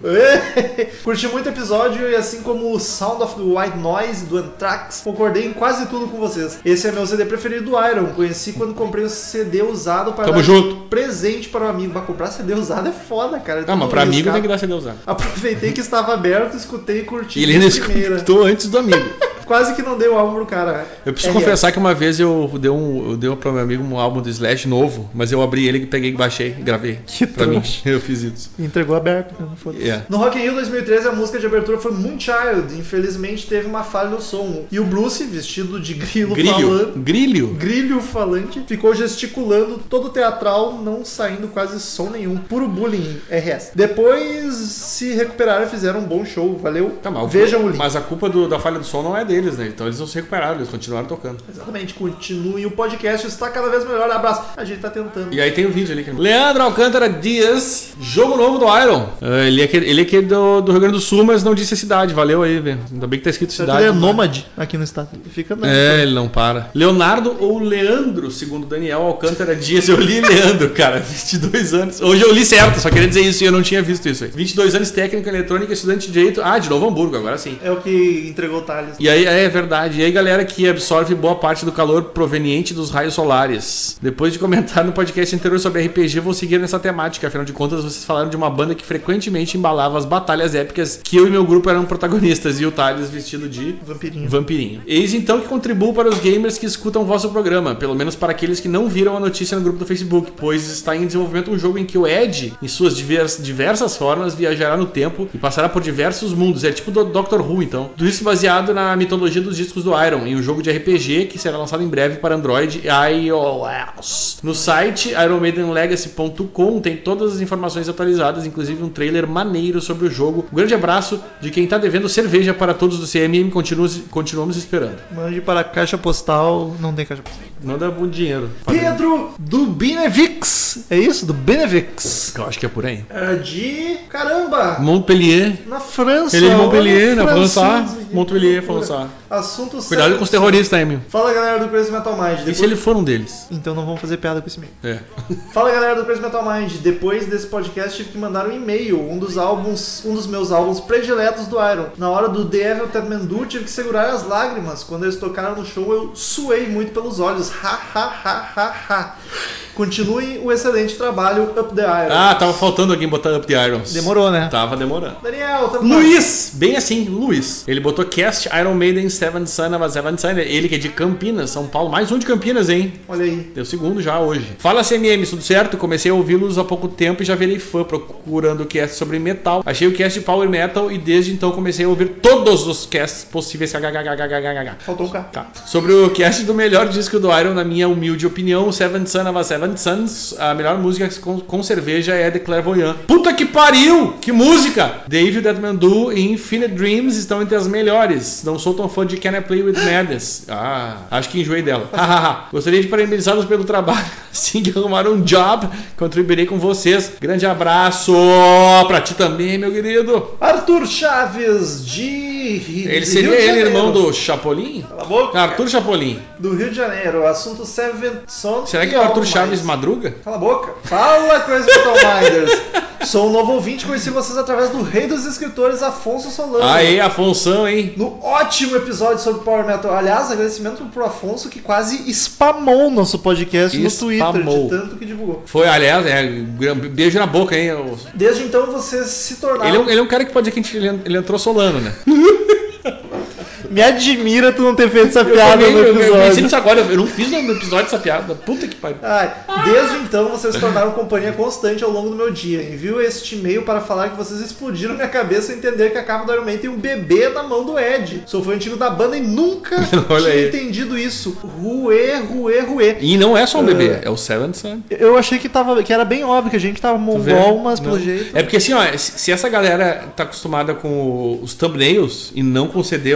Curti muito o episódio e assim como o Sound of the White Noise do Anthrax, concordei em quase tudo com vocês. Esse é meu CD preferido do Iron. Conheci quando comprei um CD usado para Tamo dar junto. presente para o amigo. Pra comprar CD usado é foda, cara. Ah, mas pra amigo tem que dar CD usado. Aproveitei que estava aberto, escutei e curti. E ele ainda primeira. escutou antes do amigo. Quase que não dei o álbum pro cara. Eu preciso confessar que uma vez eu dei, um, eu dei pro meu amigo um álbum do Slash novo, mas eu abri ele, peguei, baixei, gravei. Que pra mim. Eu fiz isso. Entregou aberto? Não foda-se. Yeah. No Rock in Rio 2013, a música de abertura foi Moonchild. Infelizmente, teve uma falha no som. E o Bruce, vestido de grilo, falando... Grilho? Grilho falante, ficou gesticulando todo teatral, não saindo quase som nenhum. Puro bullying, RS. Depois se recuperaram e fizeram um bom show. Valeu. Tá, mas o- Vejam o link. Mas a culpa do- da falha do som não é deles, né? Então eles não se recuperaram, eles continuaram tocando. Exatamente, continuem. O podcast está cada vez melhor. Abraço. A gente tá tentando. E aí tem o vídeo ali. que- Leandro Alcântara Dias, jogo novo do Iron. Ah, ele é aquele, ele é aquele do, do Rio Grande do Sul, mas não disse a cidade. Valeu aí, velho. Ainda bem que tá escrito cidade. ele é nômade aqui no estado. Fica não. É, ele não para. Leonardo ou Leandro, segundo Daniel Alcântara Dias. Eu li Leandro, cara, 22 anos. Hoje eu li certo, só queria dizer isso e eu não tinha visto isso aí. 22 anos, técnica eletrônica, estudante de direito. Ah, de Novo Hamburgo, agora sim. É o que entregou o Thales. E aí, é verdade. E aí, galera que absorve boa parte do calor proveniente dos raios solares. Depois de comentar no podcast anterior sobre RPG, vou seguir nessa temática. Afinal de contas, vocês falaram de uma banda que frequentemente embalava as batalhas épicas que eu e meu grupo eram protagonistas. E o Thales vestido de Vampirinho. Vampirinho. Eis então que contribuo para os gamers que escutam o vosso programa, pelo menos para aqueles que não viram a notícia no grupo do Facebook, pois está em desenvolvimento um jogo em que o Ed, em suas divers- diversas formas, viajará no tempo e passará por diversos mundos. É tipo do Doctor Who, então. Tudo isso baseado na mitologia dos discos do Iron, em um jogo de RPG que será lançado em breve para Android e iOS. No site ironmaidenlegacy.com tem todas as informações atualizadas, inclusive um trailer maneiro sobre o jogo. Um grande abraço de quem está devendo cerveja para todos do CMM, continuamos, continuamos esperando. Mande para a caixa postal. Não tem caixa postal. Manda bom dinheiro. Pedro do Benevix. É isso? Do Benevix. Eu acho que é por aí. É de. Caramba! Montpellier. Na França. Ele é de Montpellier, o na França. que Montpellier. França. Tá. Assunto Cuidado sério. com os terroristas, hein, meu. Fala galera do Crazy Metal Mind. E Depois... se ele for um deles? Então não vamos fazer piada com esse meio. É. Fala galera do Crazy Metal Mind. Depois desse podcast tive que mandar um e-mail, um dos álbuns, um dos meus álbuns prediletos do Iron. Na hora do The Evil Ted Mandu tive que segurar as lágrimas. Quando eles tocaram no show eu suei muito pelos olhos. Ha ha ha ha ha. Continuem o excelente trabalho Up the Iron. Ah, tava faltando alguém botar Up the Irons. Demorou, né? Tava demorando. Daniel, mais. Luiz! Bem assim, Luiz. Ele botou cast Iron Maiden Seven Son of a Seven Son. Ele que é de Campinas, São Paulo. Mais um de Campinas, hein? Olha aí. Deu segundo já hoje. Fala CMM, tudo certo? Comecei a ouvi-los há pouco tempo e já virei fã procurando o cast sobre metal. Achei o cast de Power Metal e desde então comecei a ouvir todos os casts possíveis. Faltou um K. Tá. Sobre o cast do melhor disco do Iron, na minha humilde opinião, Seven Son of a Seven Sons, a melhor música com, com cerveja é The Clairvoyant. Puta que pariu! Que música! Dave Deadman Do e Infinite Dreams estão entre as melhores. Não sou tão fã de Can I Play With Madness. Ah, acho que enjoei dela. Gostaria de parabenizá-los pelo trabalho. Assim que arrumar um job, contribuirei com vocês. Grande abraço pra ti também, meu querido. Arthur Chaves de. Ele seria ele, Janeiro. irmão do Chapolin? Cala a boca. Arthur Chapolin. Do Rio de Janeiro. Assunto Seven Sons. Será que é o Arthur Chaves mais. Madruga? Cala a boca. Fala, Crazy Metal Minders. Sou um novo ouvinte, conheci vocês através do rei dos escritores, Afonso Solano. Aê, Afonso, hein? No ótimo episódio sobre Power Metal. Aliás, agradecimento pro Afonso que quase spamou o nosso podcast no Twitter, Spamou. de tanto que divulgou. Foi, aliás, é, beijo na boca, hein? O- Desde então vocês se tornaram. Ele é, um, ele é um cara que pode dizer que ele entrou solano, né? Me admira tu não ter feito essa Eu, piada também, no eu, eu pensei episódio. nisso agora, eu não fiz no episódio essa piada. Puta que pariu. Ai, desde então vocês se tornaram companhia constante ao longo do meu dia. Envio este e-mail para falar que vocês explodiram minha cabeça ao entender que a capa do Iron Man tem um bebê na mão do Ed. Sou fã antigo da banda e nunca tinha aí. entendido isso. Ruê, ruê, ruê. E não é só um bebê, é o Seven Son. Eu achei que, tava, que era bem óbvio que a gente tava mongol, mas pelo Não. jeito. É porque assim, ó, se se essa galera tá acostumada com os thumbnails e não com o CD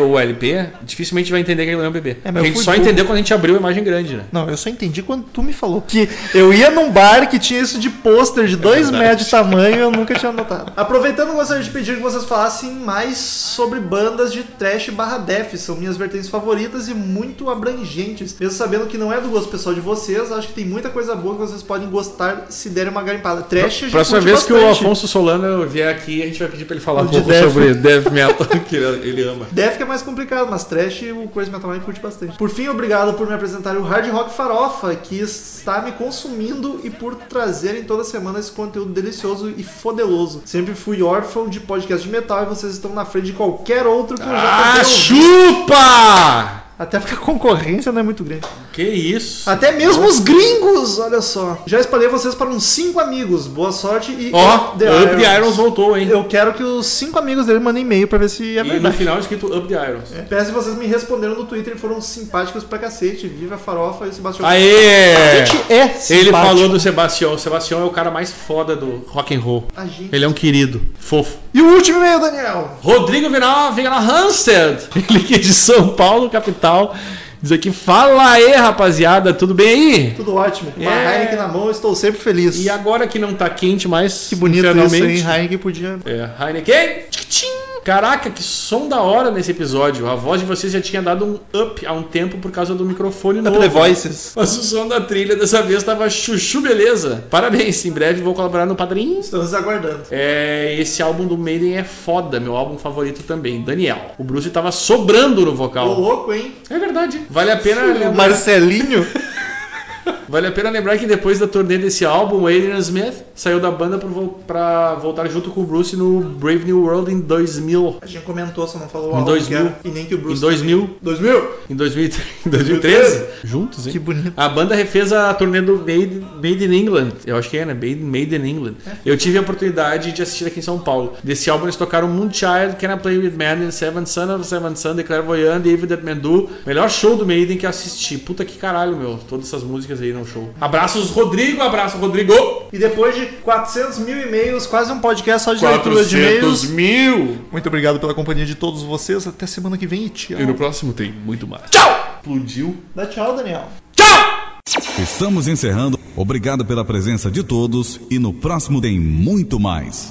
dificilmente vai entender que ele não é um bebê. É, a gente só burro. entendeu quando a gente abriu a imagem grande, né? Não, eu só entendi quando tu me falou. Que eu ia num bar que tinha isso de pôster de 2 verdade. metros de tamanho e eu nunca tinha notado. Aproveitando, gostaria de pedir que vocês falassem mais sobre bandas de trash barra def. São minhas vertentes favoritas e muito abrangentes. Mesmo sabendo que não é do gosto pessoal de vocês, acho que tem muita coisa boa que vocês podem gostar se derem uma garimpada. Trash a gente Próxima vez que o bastante. Afonso Solano vier aqui, a gente vai pedir pra ele falar O um de pouco death. sobre death metal que ele ele ama. Def que é mais complicado, mas trash o Crazy Metal Mind curte bastante. Por fim, obrigado por me apresentar o Hard Rock Farofa, que está me consumindo e por trazerem toda semana esse conteúdo delicioso e fodeloso. Sempre fui órfão de podcast de metal e vocês estão na frente de qualquer outro que eu já Ah, chupa! Até porque a concorrência não é muito grande. Que isso? Até mesmo os gringos, olha só. Já espalhei vocês para uns 5 amigos. Boa sorte e Ó, Up the Irons voltou, hein? Eu quero que os 5 amigos dele mandem e-mail pra ver se é E no verdade. final escrito Up the Irons. É. Peço que vocês me responderam no Twitter e foram simpáticos pra cacete. Viva a farofa e o Sebastião. Aê! A gente é Ele simpático. falou do Sebastião. O Sebastião é o cara mais foda do rock and roll. A gente. Ele é um querido, fofo. E o último e-mail, Daniel. Rodrigo Vinal Vigala Hansted, ele que é de São Paulo, capital. Diz aqui, fala aí, rapaziada, tudo bem aí? Tudo ótimo. Com uma É. Heineken na mão, estou sempre feliz. E agora que não tá quente mais, Que bonito isso, hein? Heineken podia. É, Heineken. Tchim. Caraca, que som da hora nesse episódio. A voz de vocês já tinha dado um up há um tempo por causa do microfone novo. The Voices. Mas o som da trilha dessa vez tava chuchu beleza. Parabéns, em breve vou colaborar no Padrinho. Estamos aguardando. É, esse álbum do Maiden é foda, meu álbum favorito também, Daniel. O Bruce tava sobrando no vocal. louco, hein? É verdade. Vale a pena lembrar. Marcelinho. Vale a pena lembrar que depois da turnê desse álbum, o Adrian Smith saiu da banda pra voltar junto com o Bruce no Brave New World em 2000. A gente comentou, só não falou o Em álbum 2000. que era. E nem que o Bruce. Em 2000. 2000? Em 2000 em 2013. Juntos, hein? Que bonito. A banda refez a turnê do Made, Made in England. Eu acho que é, né? Made, Made in England. Eu tive a oportunidade de assistir aqui em São Paulo. Desse álbum eles tocaram Moonchild, Can I Play With Man, Seven Son of Seven Son, The Clairvoyant, David Do. Melhor show do Maiden que assisti. Puta que caralho, meu. Todas essas músicas aí no show. Abraços, Rodrigo. Abraço, Rodrigo. E depois de 400 mil e-mails, quase um podcast só de leitura de e-mails. mil. Muito obrigado pela companhia de todos vocês. Até semana que vem e tchau. E no próximo tem muito mais. Tchau! Explodiu. Dá tchau, Daniel. Estamos encerrando. Obrigado pela presença de todos e no próximo tem muito mais.